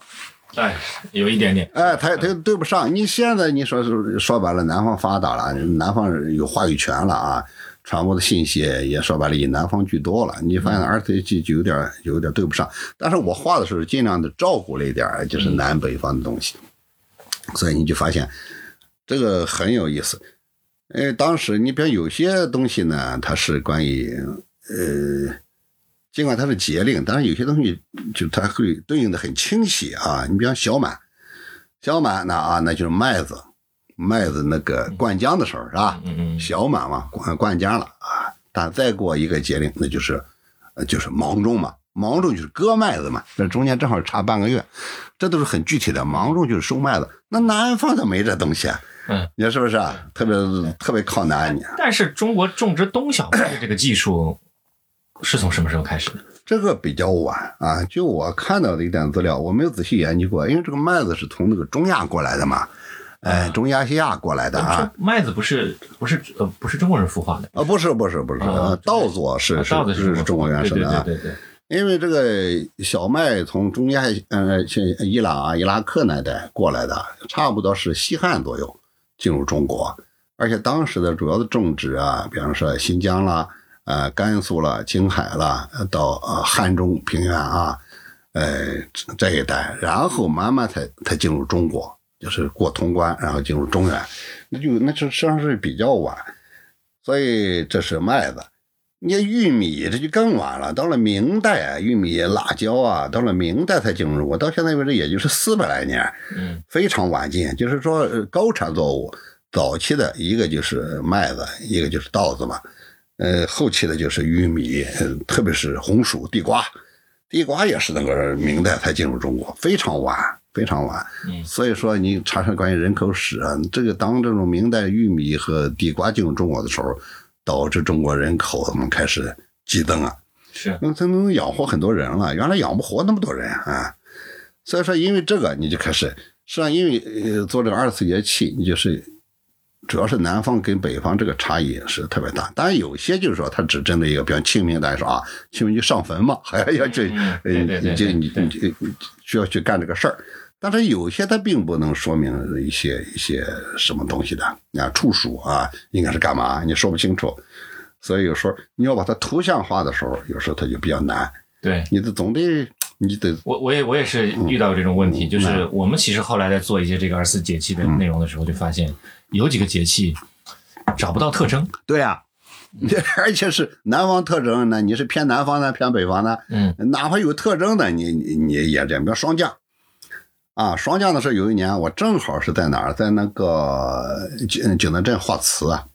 哎，有一点点，哎，他他对不上。你现在你说是说白了，南方发达了，南方有话语权了啊，传播的信息也说白了以南方居多了。你发现二十节气就有点有点对不上。但是我画的时候尽量的照顾了一点，就是南北方的东西，所以你就发现这个很有意思。哎，当时你比如有些东西呢，它是关于呃，尽管它是节令，但是有些东西就它会对应的很清晰啊。你比方小满，小满那啊，那就是麦子，麦子那个灌浆的时候是吧？嗯嗯小满嘛，灌灌浆了啊。但再过一个节令，那就是呃就是芒种嘛，芒种就是割麦子嘛，这中间正好差半个月，这都是很具体的。芒种就是收麦子，那南方它没这东西啊。嗯，你说是不是啊？特别特别靠南，你但是中国种植冬小麦的这个技术是从什么时候开始的？这个比较晚啊，就我看到的一点资料，我没有仔细研究过，因为这个麦子是从那个中亚过来的嘛，哎，中亚西亚过来的啊。麦子不是不是呃不是中国人孵化的啊，不是不是不是，稻作是是是中国原生的啊，对对对。因为这个小麦从中亚呃像伊朗啊、伊拉克那带过来的，差不多是西汉左右进入中国，而且当时的主要的种植啊，比方说新疆啦。呃，甘肃了、青海了，到呃汉中平原啊，呃这一带，然后慢慢才才进入中国，就是过通关，然后进入中原，那就那就实际上是比较晚，所以这是麦子。你玉米这就更晚了，到了明代，玉米、辣椒啊，到了明代才进入中国，到现在为止也就是四百来年，嗯，非常晚近。就是说高产作物，早期的一个就是麦子，一个就是稻子嘛。呃，后期的就是玉米，特别是红薯、地瓜，地瓜也是那个明代才进入中国，非常晚，非常晚。嗯，所以说你查查关于人口史啊，这个当这种明代玉米和地瓜进入中国的时候，导致中国人口我们开始激增啊。是，那才能养活很多人了，原来养不活那么多人啊。所以说，因为这个你就开始，实际上因为呃做这个二十四节气，你就是。主要是南方跟北方这个差异是特别大，当然有些就是说它只针对一个，比方清明，大家说啊，清明就上坟嘛，*laughs* 还要去，呃，就你你需要去干这个事儿。但是有些它并不能说明一些一些什么东西的，啊，处暑啊，应该是干嘛，你说不清楚。所以有时候你要把它图像化的时候，有时候它就比较难。对，你得总得。你得我我也我也是遇到这种问题，就是我们其实后来在做一些这个二十四节气的内容的时候，就发现有几个节气找不到特征。对呀，*laughs* 而且是南方特征，呢你是偏南方呢，偏北方呢，嗯，哪怕有特征的，你你你也这样。比如霜降啊，霜降的时候，有一年我正好是在哪儿，在那个景景德镇画瓷啊，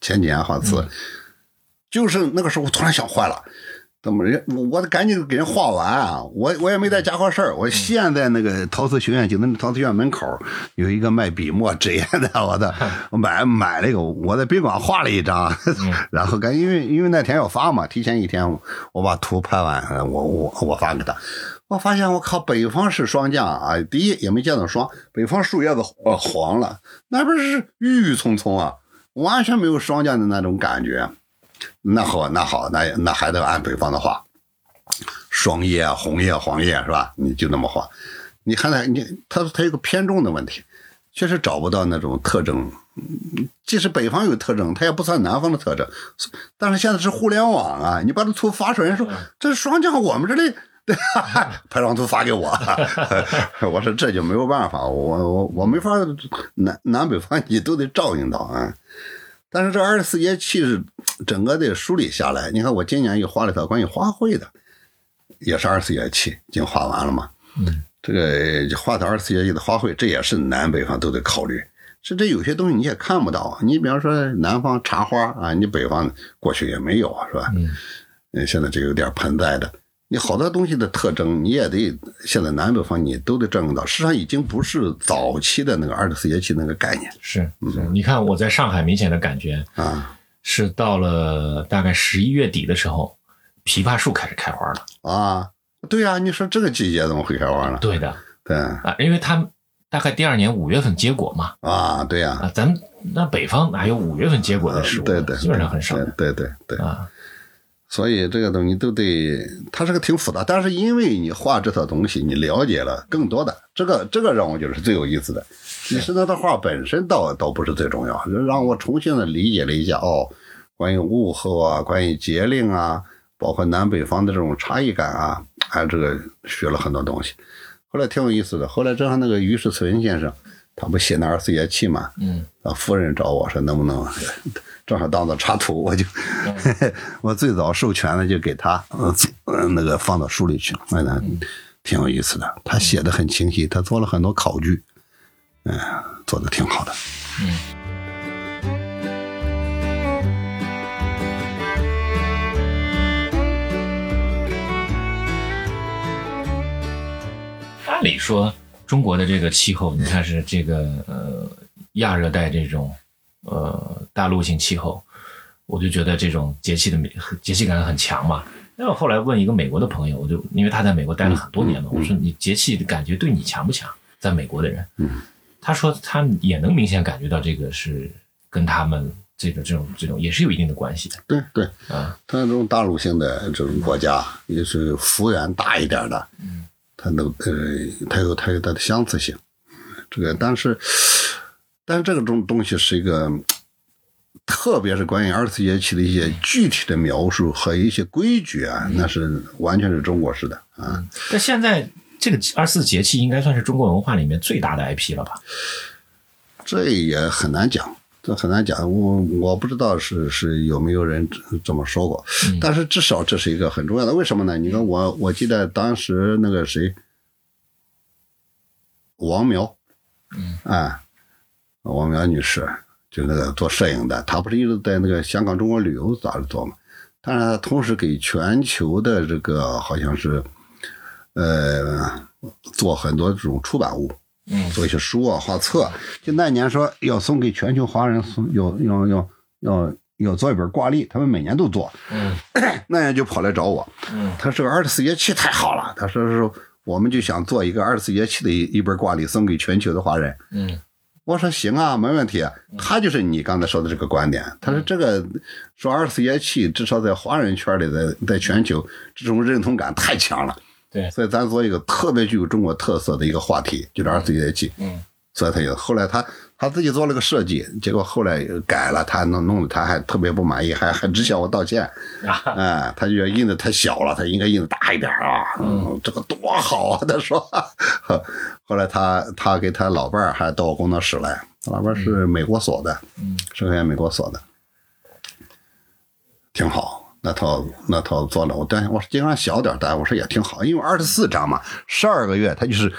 前几年画瓷，就是那个时候我突然想坏了。怎么人？我得赶紧给人画完啊！我我也没在家伙事儿，我现在那个陶瓷学院，就那陶瓷学院门口有一个卖笔墨纸砚的，我的，*laughs* 我买买了一个，我在宾馆画了一张，*laughs* 然后赶因为因为那天要发嘛，提前一天我把图拍完，我我我发给他，我发现我靠，北方是霜降啊，第一也没见到霜，北方树叶子呃黄了，那边是郁郁葱葱啊，完全没有霜降的那种感觉。那好，那好，那那还得按北方的话，霜叶、红叶、黄叶是吧？你就那么画，你看它，你它它有个偏重的问题，确实找不到那种特征。即使北方有特征，它也不算南方的特征。但是现在是互联网啊，你把这图发出来，人说这是霜降，我们这里对拍张图发给我，*laughs* 我说这就没有办法，我我我没法南南北方你都得照应到啊。但是这二十四节气是整个的梳理下来，你看我今年又画了一套关于花卉的，也是二十四节气，已经画完了嘛。嗯，这个画的二十四节气的花卉，这也是南北方都得考虑。是这有些东西你也看不到，你比方说南方茶花啊，你北方过去也没有啊，是吧？嗯，现在就有点盆栽的。你好多东西的特征，你也得现在南北方你都得照顾到。实际上已经不是早期的那个二十四节气那个概念。是，嗯。你看我在上海明显的感觉啊，是到了大概十一月底的时候，枇杷树开始开花了啊。对呀，你说这个季节怎么会开花呢？对的，对啊，因为它大概第二年五月份结果嘛。啊，对呀。啊，咱们那北方哪有五月份结果的树？对对，基本上很少。对对对啊。所以这个东西都得，它是个挺复杂，但是因为你画这套东西，你了解了更多的，这个这个让我觉得是最有意思的。其实那套画本身倒倒不是最重要，让我重新的理解了一下哦，关于物候啊，关于节令啊，包括南北方的这种差异感啊，还有这个学了很多东西。后来挺有意思的，后来正好那个于世存先生，他不写那二十四节气嘛，嗯，啊，夫人找我说能不能。正好当做插图，我就 *laughs* 我最早授权的就给他，嗯，那个放到书里去了，那挺有意思的。他写的很清晰，他做了很多考据，嗯，做的挺好的。嗯。按理说，中国的这个气候，你看是这个呃亚热带这种。呃，大陆性气候，我就觉得这种节气的节气感很强嘛。那我后来问一个美国的朋友，我就因为他在美国待了很多年嘛，我说你节气的感觉对你强不强？在美国的人，嗯，他说他也能明显感觉到这个是跟他们这个这种这种也是有一定的关系的。对对，啊，他这种大陆性的这种国家，也是幅员大一点的，嗯，它能呃，它有它有它的相似性，这个但是，但是这个东东西是一个，特别是关于二十四节气的一些具体的描述和一些规矩啊，那是完全是中国式的啊。但现在这个二十四节气应该算是中国文化里面最大的 IP 了吧？这也很难讲，这很难讲。我我不知道是是有没有人这么说过，但是至少这是一个很重要的。为什么呢？你看我我记得当时那个谁，王苗，嗯啊，王苗女士，就那个做摄影的，她不是一直在那个香港中国旅游杂志做嘛？但是她同时给全球的这个好像是，呃，做很多这种出版物。嗯做一些书啊、画册。就那年说要送给全球华人送，要要要要要做一本挂历，他们每年都做。嗯 *clears throat* 那年就跑来找我，嗯他说二十四节气太好了，他说是我们就想做一个二十四节气的一一本挂历送给全球的华人。嗯我说行啊，没问题。他就是你刚才说的这个观点，他说这个说二十四节气，至少在华人圈里，在在全球这种认同感太强了。对所以咱做一个特别具有中国特色的一个话题，就是二十四节气。嗯所以他有后来他他自己做了个设计，结果后来改了，他弄弄得他还特别不满意，还还只向我道歉。啊哎，他觉得印的太小了，他应该印的大一点啊。嗯，这个多好啊！他说。*laughs* 后来他他给他老伴儿还到我工作室来，他老伴儿是美国所的，嗯是在美国所的，挺好。那套那套做了，我但我说尽量小点但，我说也挺好，因为二十四张嘛，十二个月，他就是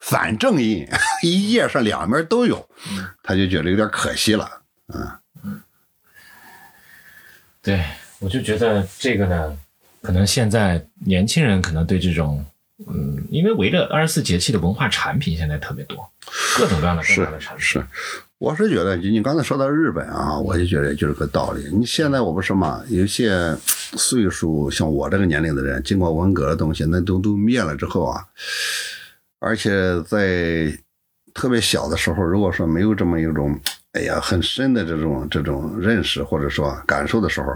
反正印，一页上两面都有，他就觉得有点可惜了。嗯对，我就觉得这个呢，可能现在年轻人可能对这种，嗯，因为围着二十四节气的文化产品现在特别多，各种各样的各是样的产品。是，我是觉得，你你刚才说到日本啊，我就觉得就是个道理。你现在我不是嘛，有些岁数像我这个年龄的人，经过文革的东西，那都都灭了之后啊，而且在特别小的时候，如果说没有这么一种哎呀很深的这种这种认识或者说感受的时候，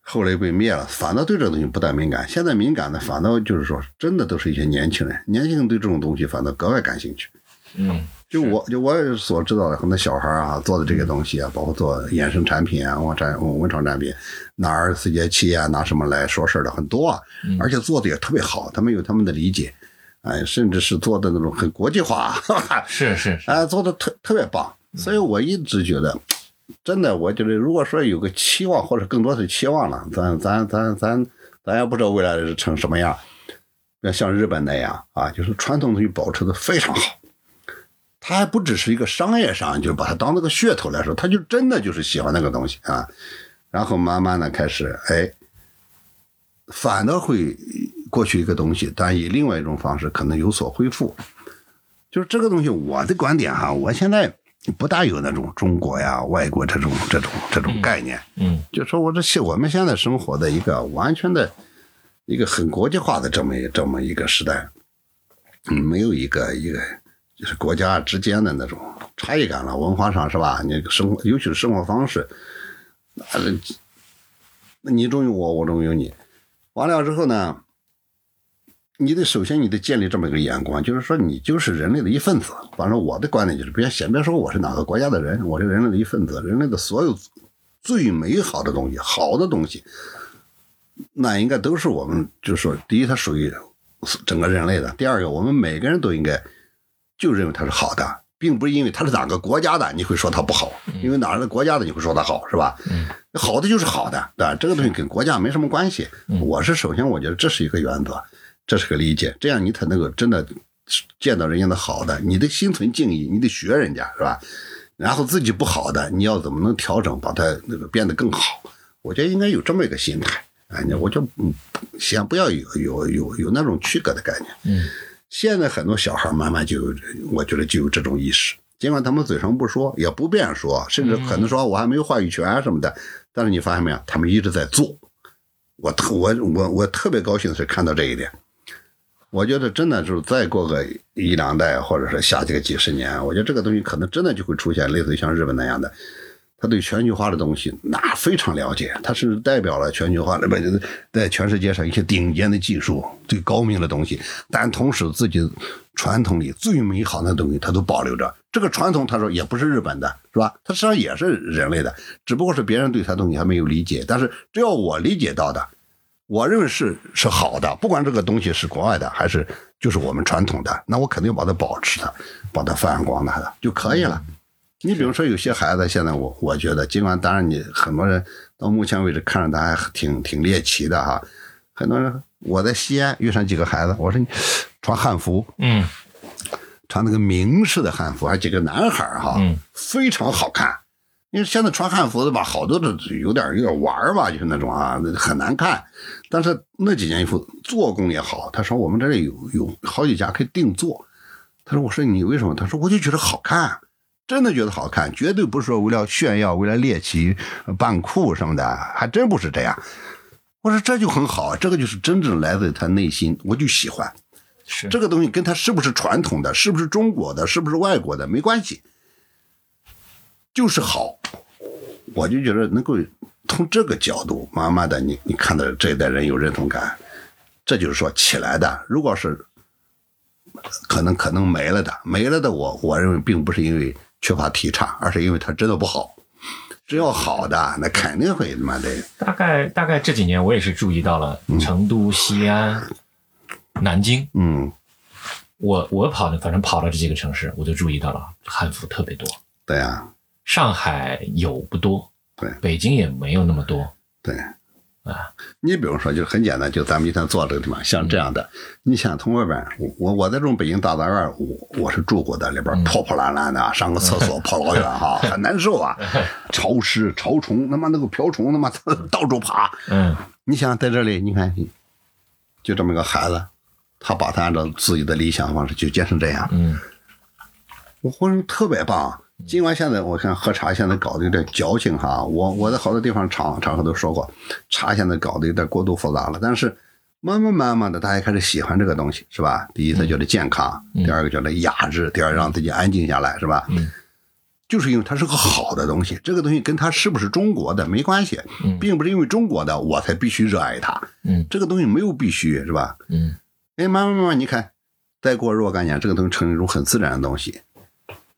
后来被灭了，反倒对这东西不太敏感。现在敏感的反倒就是说，真的都是一些年轻人，年轻人对这种东西反倒格外感兴趣。嗯就我就我所知道的很多小孩啊做的这个东西啊，包括做衍生产品啊、文产文创产品，拿二十四节气啊，拿什么来说事儿的很多啊，而且做的也特别好，他们有他们的理解，哎，甚至是做的那种很国际化，哈哈是是是，哎，做的特特别棒。所以我一直觉得，真的，我觉得如果说有个期望，或者更多的期望了，咱咱咱咱咱也不知道未来是成什么样。要像日本那样啊，就是传统东西保持的非常好。他还不只是一个商业上，就是把它当那个噱头来说，他就真的就是喜欢那个东西啊。然后慢慢的开始，哎，反倒会过去一个东西，但以另外一种方式可能有所恢复。就是这个东西，我的观点哈，我现在不大有那种中国呀、外国这种这种这种概念。嗯就说我这现我们现在生活的一个完全的一个很国际化的这么一这么一个时代，嗯，没有一个一个就是国家之间的那种差异感了，文化上是吧？你生活，尤其是生活方式，那那你中有我，我中有你，完了之后呢？你得首先你得建立这么一个眼光，就是说你就是人类的一份子。反正我的观点就是，别先别说我是哪个国家的人，我是人类的一份子，人类的所有最美好的东西、好的东西，那应该都是我们，就是说，第一，它属于整个人类的；第二个，我们每个人都应该就认为它是好的，并不是因为它是哪个国家的你会说它不好，因为哪个国家的你会说它好，是吧？嗯好的就是好的，对吧？这个东西跟国家没什么关系。我是首先我觉得这是一个原则，这是个理解，这样你才能够真的见到人家的好的，你得心存敬意，你得学人家，是吧？然后自己不好的，你要怎么能调整，把它那个变得更好？我觉得应该有这么一个心态。哎，我就嗯，先不要有有有有那种区隔的概念。嗯现在很多小孩慢慢就有，我觉得就有这种意识。尽管他们嘴上不说，也不便说，甚至可能说我还没有话语权什么的，但是你发现没有，他们一直在做。我特我我我特别高兴的是看到这一点。我觉得真的就是再过个一两代，或者是下几个几十年，我觉得这个东西可能真的就会出现类似于像日本那样的，他对全球化的东西那非常了解，他是代表了全球化那边在全世界上一些顶尖的技术、最高明的东西，但同时自己传统里最美好的东西他都保留着。这个传统他说也不是日本的，是吧？它实际上也是人类的，只不过是别人对他东西还没有理解，但是只要我理解到的。我认为是是好的，不管这个东西是国外的还是就是我们传统的，那我肯定把它保持的，把它发扬光大的就可以了。你比如说有些孩子，现在我我觉得，尽管当然你很多人到目前为止看着他还挺挺猎奇的哈，很多人我在西安遇上几个孩子，我说你穿汉服，嗯，穿那个明式的汉服，还几个男孩哈，嗯，非常好看。因为现在穿汉服的吧，好多的有点有点玩吧，就是那种啊，很难看。但是那几件衣服做工也好。他说我们这里有有好几家可以定做。他说我说你为什么？他说我就觉得好看，真的觉得好看，绝对不是说为了炫耀、为了猎奇、扮酷什么的，还真不是这样。我说这就很好，这个就是真正来自他内心，我就喜欢。是这个东西跟他是不是传统的，是不是中国的，是不是外国的没关系。就是好，我就觉得能够从这个角度，慢慢的，你你看到这一代人有认同感，这就是说起来的。如果是可能可能没了的，没了的，我我认为并不是因为缺乏提倡，而是因为他真的不好。只要好的，那肯定会他妈的。大概大概这几年，我也是注意到了成都、西安、南京。嗯，我我跑的，反正跑了这几个城市，我就注意到了汉服特别多。对呀。上海有不多，对，北京也没有那么多，对，啊，你比如说，就很简单，就咱们今天坐这个地方，像这样的，你想从外边，我我在这种北京大杂院，我我是住过的，里边破破烂烂的，上个厕所跑老远哈，很难受啊，*laughs* 潮湿、潮虫，他妈那个瓢虫，他妈到处爬，嗯，你想在这里，你看，就这么个孩子，他把他按照自己的理想方式就建成这样，嗯，我浑身特别棒。尽管现在我看喝茶现在搞得有点矫情哈，我我在好多地方场场合都说过，茶现在搞得有点过度复杂了。但是慢慢慢慢的，大家开始喜欢这个东西，是吧？第一，他觉得健康；第二个觉得雅致；第二，让自己安静下来，是吧？嗯，就是因为它是个好的东西，这个东西跟它是不是中国的没关系，并不是因为中国的我才必须热爱它。嗯，这个东西没有必须，是吧？嗯，哎，慢慢慢慢，你看，再过若干年，这个东西成为一种很自然的东西。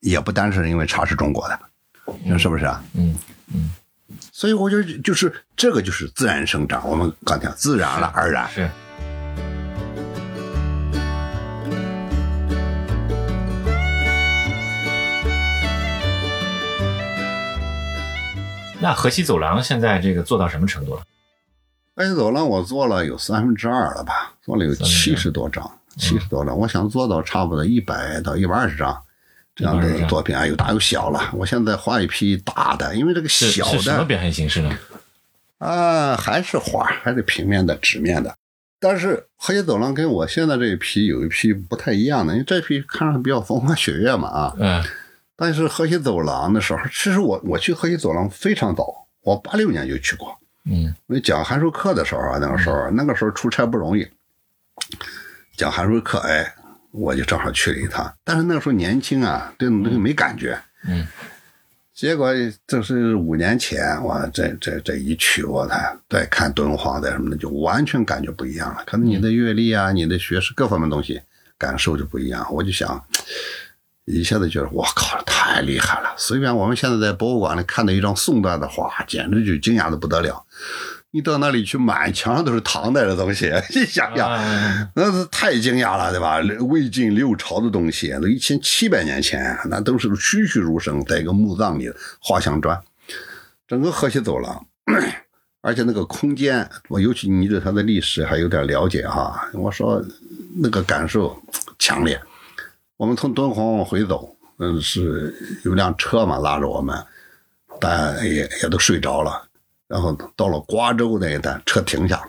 也不单是因为茶是中国的，是不是啊？嗯嗯，所以我觉得就是这个就是自然生长，我们刚讲自然了而然。是。那河西走廊现在这个做到什么程度了？河西走廊我做了有三分之二了吧，做了有七十多张，七十多张，我想做到差不多一百到一百二十张。这样的作品啊，有大有小了。我现在画一批大的，因为这个小的什么表现形式呢？啊，还是画，还是平面的、纸面的。但是河西走廊跟我现在这一批有一批不太一样的，因为这批看上去比较风花雪月嘛啊。嗯。但是河西走廊的时候，其实我我去河西走廊非常早，我八六年就去过。嗯。我讲函授课的时候啊，那个时候那个时候出差不容易，讲函授课哎。我就正好去了一趟，但是那个时候年轻啊，对那个没感觉。嗯，结果这是五年前，我这这这一去，我才再看敦煌的什么的，就完全感觉不一样了。可能你的阅历啊，你的学识各方面东西感受就不一样。我就想，一下子觉得我靠，太厉害了！随便我们现在在博物馆里看到一张宋代的画，简直就惊讶的不得了。你到那里去，满墙上都是唐代的东西，*laughs* 你想想，那是太惊讶了，对吧？魏晋六朝的东西，都一千七百年前，那都是栩栩如生，在一个墓葬里画像砖。整个河西走廊，而且那个空间，我尤其你对它的历史还有点了解哈。我说那个感受强烈。我们从敦煌往回走，嗯，是有辆车嘛拉着我们，但也也都睡着了。然后到了瓜州那一带，车停下，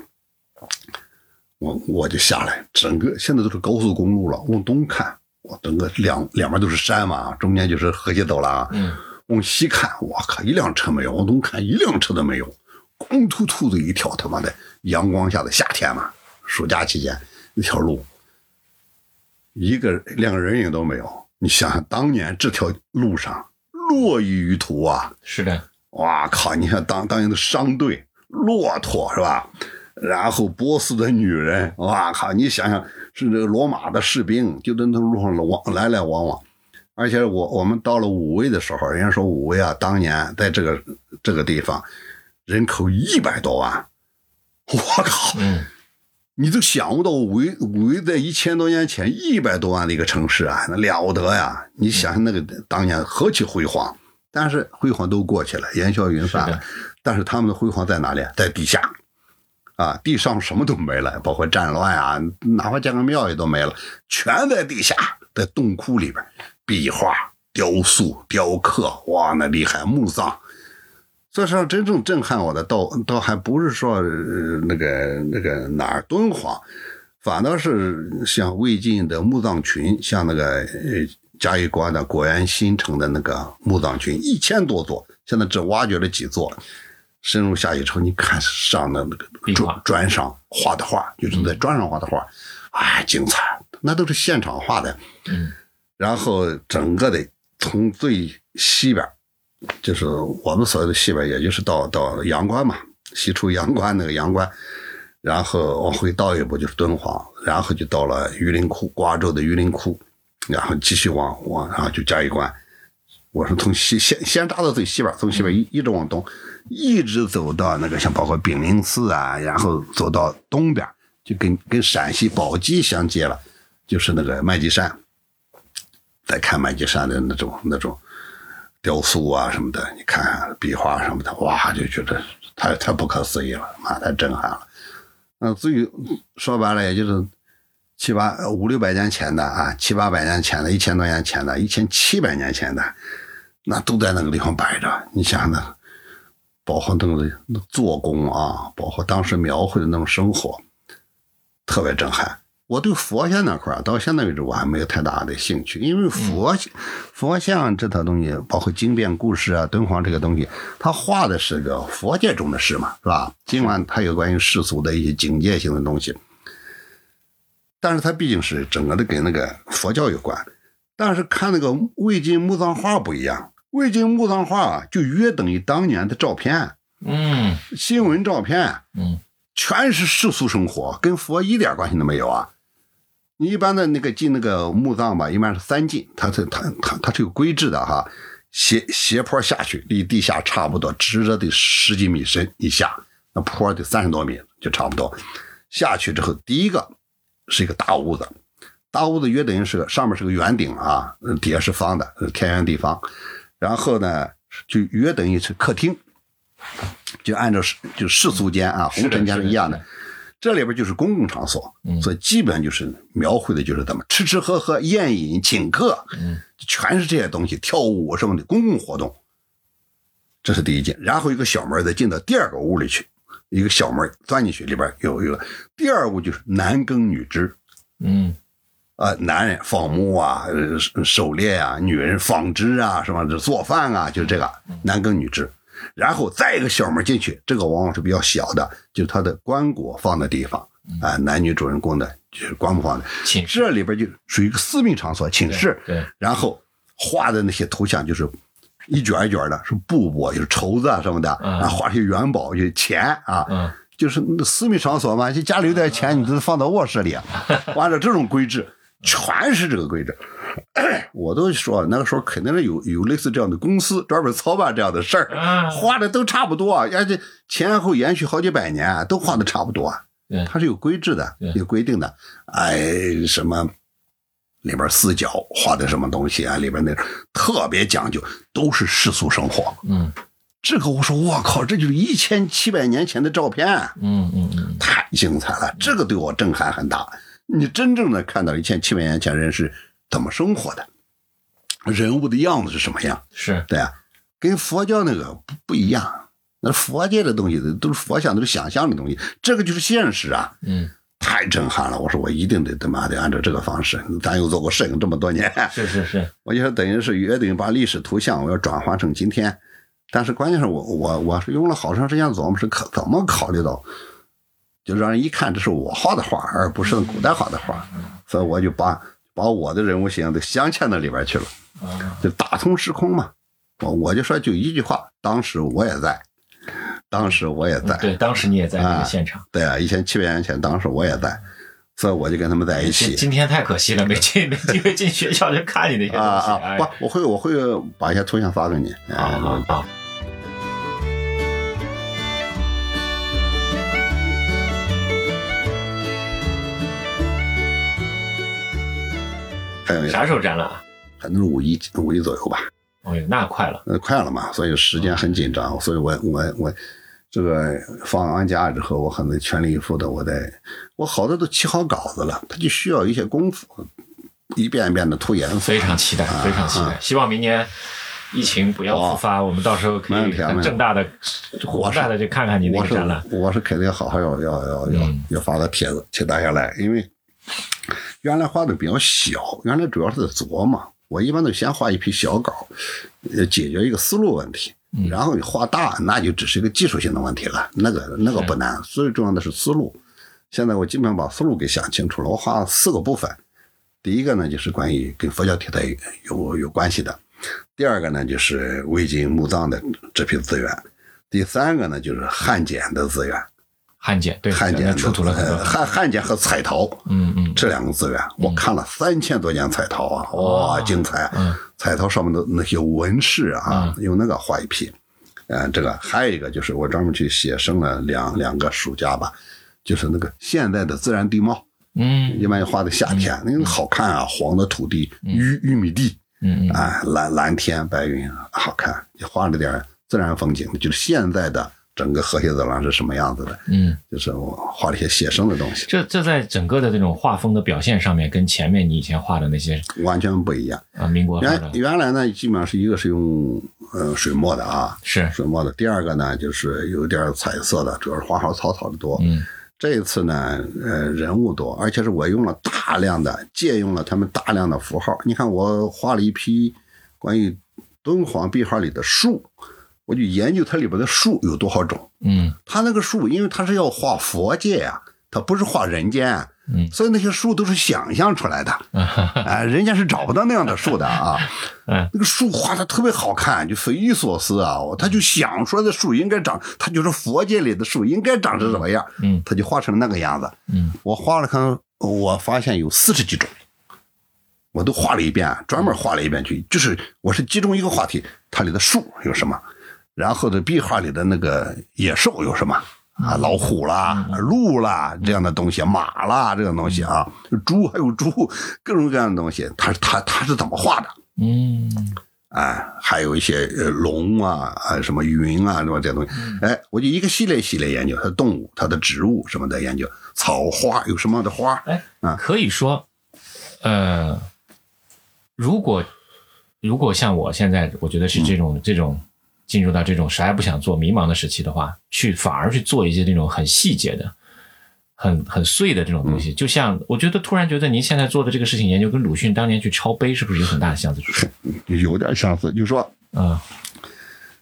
我我就下来，整个现在都是高速公路了。往东看，我整个两两边都是山嘛，中间就是河西走廊。嗯，往西看，我靠，一辆车没有；往东看，一辆车都没有。光秃秃的一条他妈的阳光下的夏天嘛，暑假期间一条路，一个连个人影都没有。你想想，当年这条路上络绎于途啊，是的，哇靠！你看当当年的商队，骆驼是吧？然后波斯的女人，哇靠！你想想，是这个罗马的士兵，就在那路上往来来往往。而且我我们到了武威的时候，人家说武威啊，当年在这个这个地方人口一百多万，我靠！嗯，你都想不到武威武威在一千多年前一百多万的一个城市啊，那了不得呀！你想想那个当年何其辉煌，但是辉煌都过去了，烟消云散了。但是他们的辉煌在哪里？在地下，啊，地上什么都没了，包括战乱啊，哪怕建个庙也都没了，全在地下，在洞窟里边，壁画、雕塑、雕刻，哇，那厉害！墓葬。这上真正震撼我的，倒倒还不是说、呃那个那个哪儿敦煌，反倒是像魏晋的墓葬群，像那个呃嘉峪关的果园新城的那个墓葬群，一千多座，现在只挖掘了几座。深入下去之后，你看上的那个砖砖上画的画，就是在砖上画的画，哎，精彩！那都是现场画的。嗯，然后整个的从最西边，就是我们所谓的西边，也就是到到阳关嘛，西出阳关那个阳关，然后往回倒一步就是敦煌，然后就到了榆林窟，瓜州的榆林窟，然后继续往往，然后就嘉峪关。我是从西先先扎到最西边，从西边一一直往东，一直走到那个像包括炳灵寺啊，然后走到东边，就跟跟陕西宝鸡相接了，就是那个麦积山。再看麦积山的那种那种雕塑啊什么的，你看看壁画什么的，哇，就觉得太太不可思议了，妈太震撼了。嗯，至于说白了，也就是七八五六百年前的啊，七八百年前的，一千多年前的，一千七百年前的，那都在那个地方摆着。你想想那，包括那个做工啊，包括当时描绘的那种生活，特别震撼。我对佛像那块儿到现在为止我还没有太大的兴趣，因为佛、佛像这套东西，包括经变故事啊、敦煌这个东西，它画的是个佛界中的事嘛，是吧？尽管它有关于世俗的一些警戒性的东西，但是它毕竟是整个的跟那个佛教有关。但是看那个魏晋墓葬画不一样，魏晋墓葬画啊就约等于当年的照片、嗯新闻照片，嗯全是世俗生活，跟佛一点关系都没有啊。你一般的那个进那个墓葬吧，一般是三进，它是它它它是有规制的哈，斜斜坡下去，离地下差不多直着得十几米深以下，那坡得三十多米就差不多。下去之后，第一个是一个大屋子，大屋子约等于是个上面是个圆顶啊，底下是方的，天圆地方。然后呢，就约等于是客厅，就按照世就世俗间啊，红尘间是一样的。这里边就是公共场所，嗯所以基本就是描绘的就是咱们吃吃喝喝、宴饮、请客，嗯，全是这些东西，跳舞什么的公共活动。这是第一件，然后一个小门再进到第二个屋里去，一个小门钻进去，里边有一个第二步就是男耕女织，嗯。啊，男人放牧啊，呃狩猎啊，女人纺织啊，什么这做饭啊，就是这个男耕女织。然后再一个小门进去，这个往往是比较小的，就是他的棺椁放的地方啊、男女主人公的就是棺木放的，寝室。这里边就属于一个私密场所，寝室。对，然后画的那些图像就是一卷一卷的，是布帛，就是绸子啊什么的，啊画些元宝，就是钱啊，嗯就是那私密场所嘛，就家里有点钱，你都放到卧室里，*laughs* 按照这种规制，全是这个规制。我都说那个时候肯定是有有类似这样的公司专门操办这样的事儿，啊，画的都差不多，而且前后延续好几百年，都画的差不多。对它是有规制的，有规定的。哎，什么里边四角画的什么东西啊？里边那特别讲究，都是世俗生活。嗯这个我说我靠，这就是一千七百年前的照片，嗯嗯嗯太精彩了！这个对我震撼很大。你真正的看到一千七百年前人是怎么生活的，人物的样子是什么样，是对啊，跟佛教那个不不一样。那佛界的东西都是佛像，都是想象的东西，这个就是现实啊。嗯太震撼了！我说我一定得他妈得按照这个方式。咱又做过摄影这么多年，是是是，*laughs* 我就说等于是约等于把历史图像我要转换成今天但是关键是我我我是用了好长时间琢磨是可怎么考虑到，就让人一看这是我画的画，而不是古代画的画，所以我就把把我的人物形象都镶嵌到里边去了，就打通时空嘛。我我就说就一句话，当时我也在，当时我也在，对，当时你也在这啊个现场。对啊，一千七百年前，当时我也在，所以我就跟他们在一起今。天太可惜了，没进没机会进学校去看你那些啊东西。啊，啊不，我会我会把一些图像发给你。啊哎啊啊！还有啥时候展览啊？可能是五一五一左右吧，哦呦，那快了。那，快了嘛，所以时间很紧张，所以我我我这个放完假之后，我可能全力以赴的，我得我好多都起好稿子了，它就需要一些功夫，一遍一遍的涂颜色，非常期待，非常期待。希望明年疫情不要复发，我们到时候可以正大的、火大的去看看你那个展览。我是肯定好好要要要要嗯要发个帖子请大家来，因为原来画的比较小，原来主要是在琢磨。我一般都先画一批小稿，呃，解决一个思路问题，嗯然后你画大，那就只是一个技术性的问题了，那个那个不难，最重要的是思路。现在我基本上把思路给想清楚了，我画了四个部分。第一个呢，就是关于跟佛教题材有有关系的；第二个呢，就是魏晋墓葬的这批资源；第三个呢，就是汉简的资源，汉简对，汉简出土了很呃多。汉汉简和彩陶，嗯嗯，这两个资源，我看了三千多件彩陶啊，哇，精彩！嗯彩陶上面的那些纹饰啊，用那个画一批。嗯，这个还有一个就是我专门去写生了两两个暑假吧，就是那个现在的自然地貌，嗯一般画的夏天，那个好看啊，黄的土地，玉玉米地，嗯嗯啊，蓝蓝天白云，好看，也画了点自然风景，就是现在的整个和谐走廊是什么样子的，嗯，就是我画了一些写生的东西，这这在整个的这种画风的表现上面，跟前面你以前画的那些完全不一样。啊民国原原来呢，基本上是一个是用呃水墨的啊，是水墨的。第二个呢，就是有点彩色的，主要是花花草草的多。嗯这一次呢，呃，人物多，而且是我用了大量的借用了他们大量的符号。你看，我画了一批关于敦煌壁画里的树，我就研究它里边的树有多少种。嗯它那个树，因为它是要画佛界呀、它不是画人间啊，嗯所以那些树都是想象出来的。啊哈哈哎，人家是找不到那样的树的啊。嗯 *laughs* 那个树画的特别好看，就匪夷所思啊！他就想出来的树应该长，他就是佛界里的树应该长成什么样，嗯他就画成那个样子。嗯我画了看，我发现有四十几种，我都画了一遍，专门画了一遍去，就是我是集中一个话题，它里的树有什么，然后的壁画里的那个野兽有什么。啊，老虎啦、鹿啦这样的东西，马啦这种东西啊，猪还有猪，各种各样的东西，它它它是怎么画的？嗯。哎，还有一些呃龙啊啊什么云啊什么这些东西，哎，我就一个系列系列研究它的动物、它的植物什么的研究，草花有什么样的花，哎啊，可以说，呃，如果如果像我现在，我觉得是这种、这种进入到这种啥也不想做、迷茫的时期的话，去反而去做一些这种很细节的、很很碎的这种东西，就像我觉得突然觉得您现在做的这个事情研究，跟鲁迅当年去抄碑是不是有很大的相似之处？有点相似。就说嗯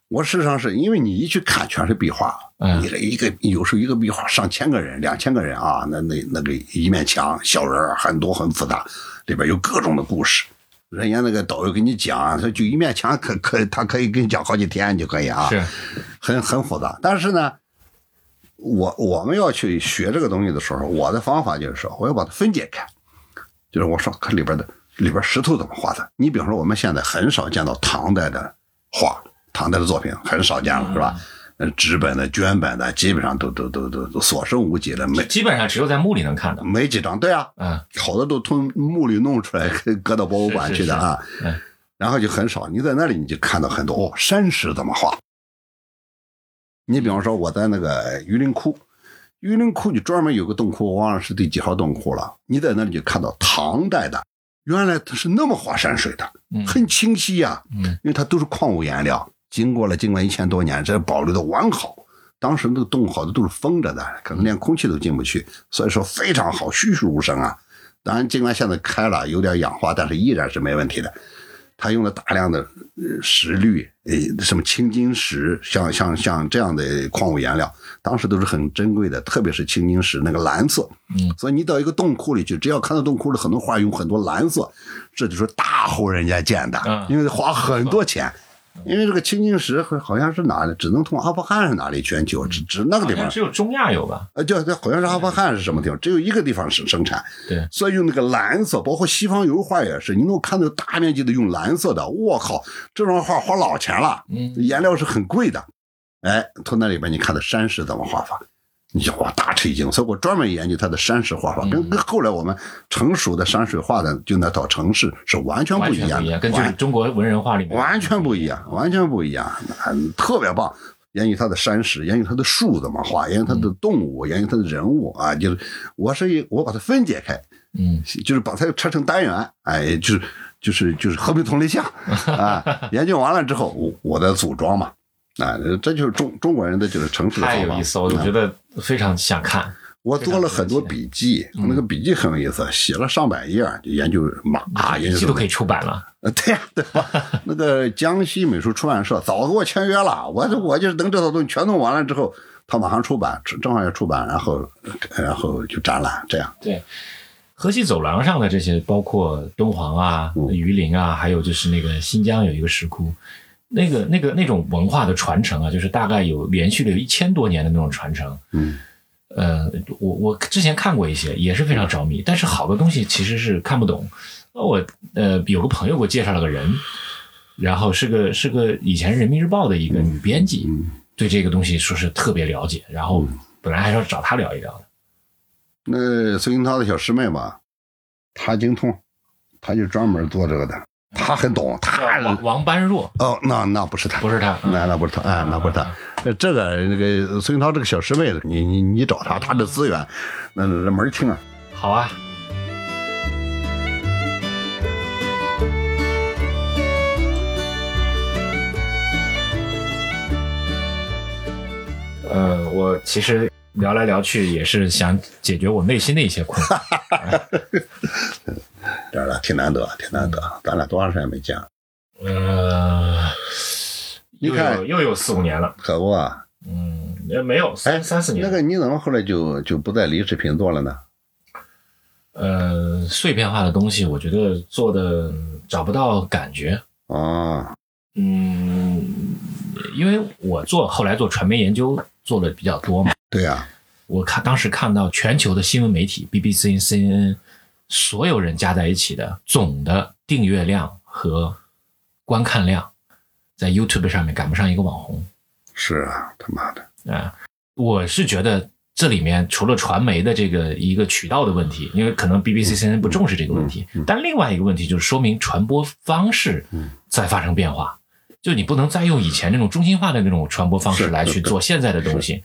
我事实上是因为你一去看全是壁画，嗯你这一个有时候一个壁画上千个人、两千个人啊，那那那个一面墙小人儿很多很复杂，里边有各种的故事。人家那个导游给你讲，他就一面墙可可他可以跟你讲好几天就可以啊。是很很复杂。但是呢，我我们要去学这个东西的时候，我的方法就是说，我要把它分解开，就是我说看里边的里边石头怎么画的。你比方说，我们现在很少见到唐代的画，唐代的作品很少见了，是吧？呃，纸本的、绢本的，基本上都都都都都所剩无几了，没基本上只有在墓里能看到。没几张。对啊，嗯好多都从墓里弄出来，搁到博物馆去的啊。是是是嗯然后就很少，你在那里你就看到很多哦，山石怎么画？你比方说我在那个榆林窟，榆林窟就专门有个洞窟，我忘了是第几号洞窟了。你在那里就看到唐代的，原来它是那么画山水的，嗯很清晰呀、嗯因为它都是矿物颜料，经过了尽管一千多年，这保留的完好。当时那个洞好多都是封着的，可能连空气都进不去，所以说非常好，栩栩如生啊。当然，尽管现在开了有点氧化，但是依然是没问题的。他用了大量的呃石绿，呃，什么青金石，像像像这样的矿物颜料，当时都是很珍贵的，特别是青金石那个蓝色。嗯，所以你到一个洞窟里去，只要看到洞窟里很多画用很多蓝色，这就是大户人家建的，嗯因为花很多钱。因为这个青金石好好像是哪里，只能从阿富汗是哪里全球，只只那个地方只有中亚有吧？呃，就就好像是阿富汗是什么地方，只有一个地方生生产，对，所以用那个蓝色，包括西方油画也是，你能够看到大面积的用蓝色的，我靠，这种画花老钱了，嗯颜料是很贵的，哎，从那里边你看到山是怎么画法，你就哇大吃一惊，所以我专门研究它的山石画法，跟跟后来我们成熟的山水画的就那套城市是完全不一样的，跟就是完中国文人画里面完全不一样，完全不一样，很特别棒。研究它的山石，研究它的树怎么画，研究它的动物，研究它的人物啊，就是我是一我把它分解开，嗯就是把它拆成单元，哎，就是就是就是和平同类项 *laughs* 啊。研究完了之后，我我再组装嘛，啊，这就是中中国人的就是城市的意思，我啊觉得非常想看。我做了很多笔记，嗯那个笔记很有意思，写了上百页，就研究马啊，研究都可以出版了。呃，对呀、对吧？*laughs* 那个江西美术出版社早给我签约了，我就我就是等这套东西全弄完了之后，他马上出版，正正好要出版，然后然后就展览，这样。对，河西走廊上的这些，包括敦煌啊、嗯榆林啊，还有就是那个新疆有一个石窟，那个那个那种文化的传承啊，就是大概有连续了有一千多年的那种传承。嗯，呃，我我之前看过一些，也是非常着迷，但是好多东西其实是看不懂。那我呃有个朋友给我介绍了个人，然后是个是个以前人民日报的一个女编辑，嗯对这个东西说是特别了解，然后本来还是要找他聊一聊的。那孙英涛的小师妹嘛，她精通，她就专门做这个的，她很懂，他王王般若哦，那那不是他，不是他，那那不是他，哎，那不是她。呃这个那个孙涛这个小师妹，你你你找他，他的资源，那那门儿清啊。好啊。呃，我其实聊来聊去也是想解决我内心的一些困扰。*laughs* 这儿了，挺难得，挺难得，咱俩多长时间没见了？呃，你看又有四五年了，可不啊。嗯，也没有哎三三四年。那个你怎么后来就就不在李视频做了呢？呃，碎片化的东西，我觉得做的找不到感觉。啊，嗯，因为我做后来做传媒研究做的比较多嘛，对呀、我看当时看到全球的新闻媒体 BBC、CNN 所有人加在一起的总的订阅量和观看量，在 YouTube 上面赶不上一个网红。是啊，他妈的，啊、我是觉得这里面除了传媒的这个一个渠道的问题，因为可能 BBC、CNN 不重视这个问题，但另外一个问题就是说明传播方式在发生变化。就你不能再用以前那种中心化的那种传播方式来去做现在的东西，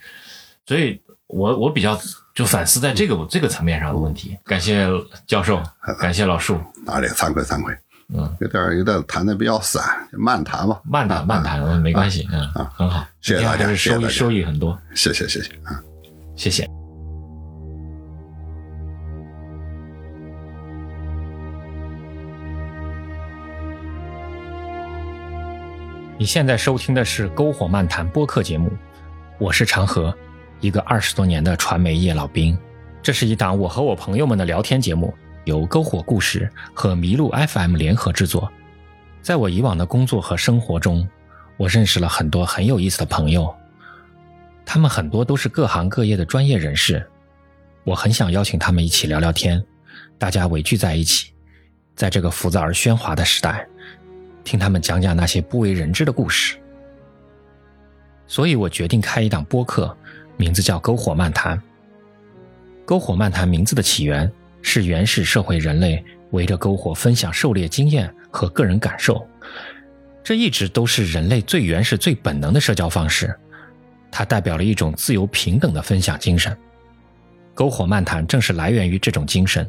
所以我我比较就反思在这个这个层面上的问题。感谢教授，感谢老树，哪里惭愧惭愧，嗯，有点有点谈的比较散，慢谈嘛。慢谈慢谈，嗯没关系，嗯，很好，谢谢大家收益收益很多，谢谢谢谢啊。谢谢。你现在收听的是《篝火漫谈》播客节目，我是长河，一个二十多年的传媒业老兵。这是一档我和我朋友们的聊天节目，由篝火故事和麋鹿 FM 联合制作。在我以往的工作和生活中，我认识了很多很有意思的朋友，他们很多都是各行各业的专业人士。我很想邀请他们一起聊聊天，大家围聚在一起，在这个浮躁而喧哗的时代，听他们讲讲那些不为人知的故事。所以我决定开一档播客，名字叫《篝火漫谈》。篝火漫谈名字的起源是原始社会人类围着篝火分享狩猎经验和个人感受，这一直都是人类最原始、最本能的社交方式。它代表了一种自由平等的分享精神。篝火漫谈正是来源于这种精神。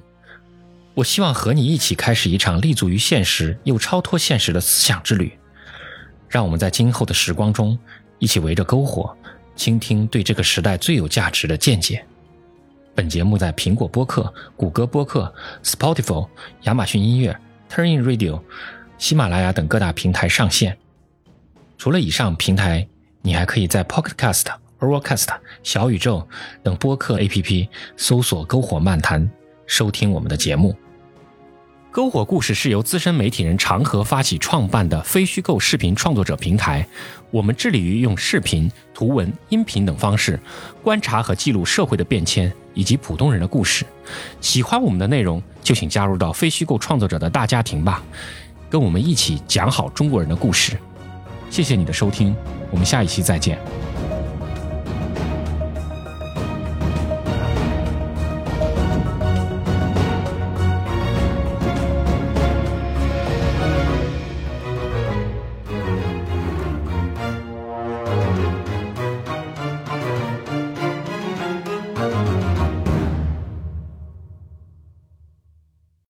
我希望和你一起开始一场立足于现实又超脱现实的思想之旅，让我们在今后的时光中一起围着篝火，倾听对这个时代最有价值的见解。本节目在苹果播客、谷歌播客、Spotify、亚马逊音乐、Turnin Radio、喜马拉雅等各大平台上线。除了以上平台，你还可以在 Pocket Cast、Overcast、小宇宙等播客 APP 搜索“篝火漫谈”，收听我们的节目。篝火故事是由资深媒体人长河发起创办的非虚构视频创作者平台。我们致力于用视频、图文、音频等方式，观察和记录社会的变迁以及普通人的故事。喜欢我们的内容，就请加入到非虚构创作者的大家庭吧，跟我们一起讲好中国人的故事。谢谢你的收听，我们下一期再见。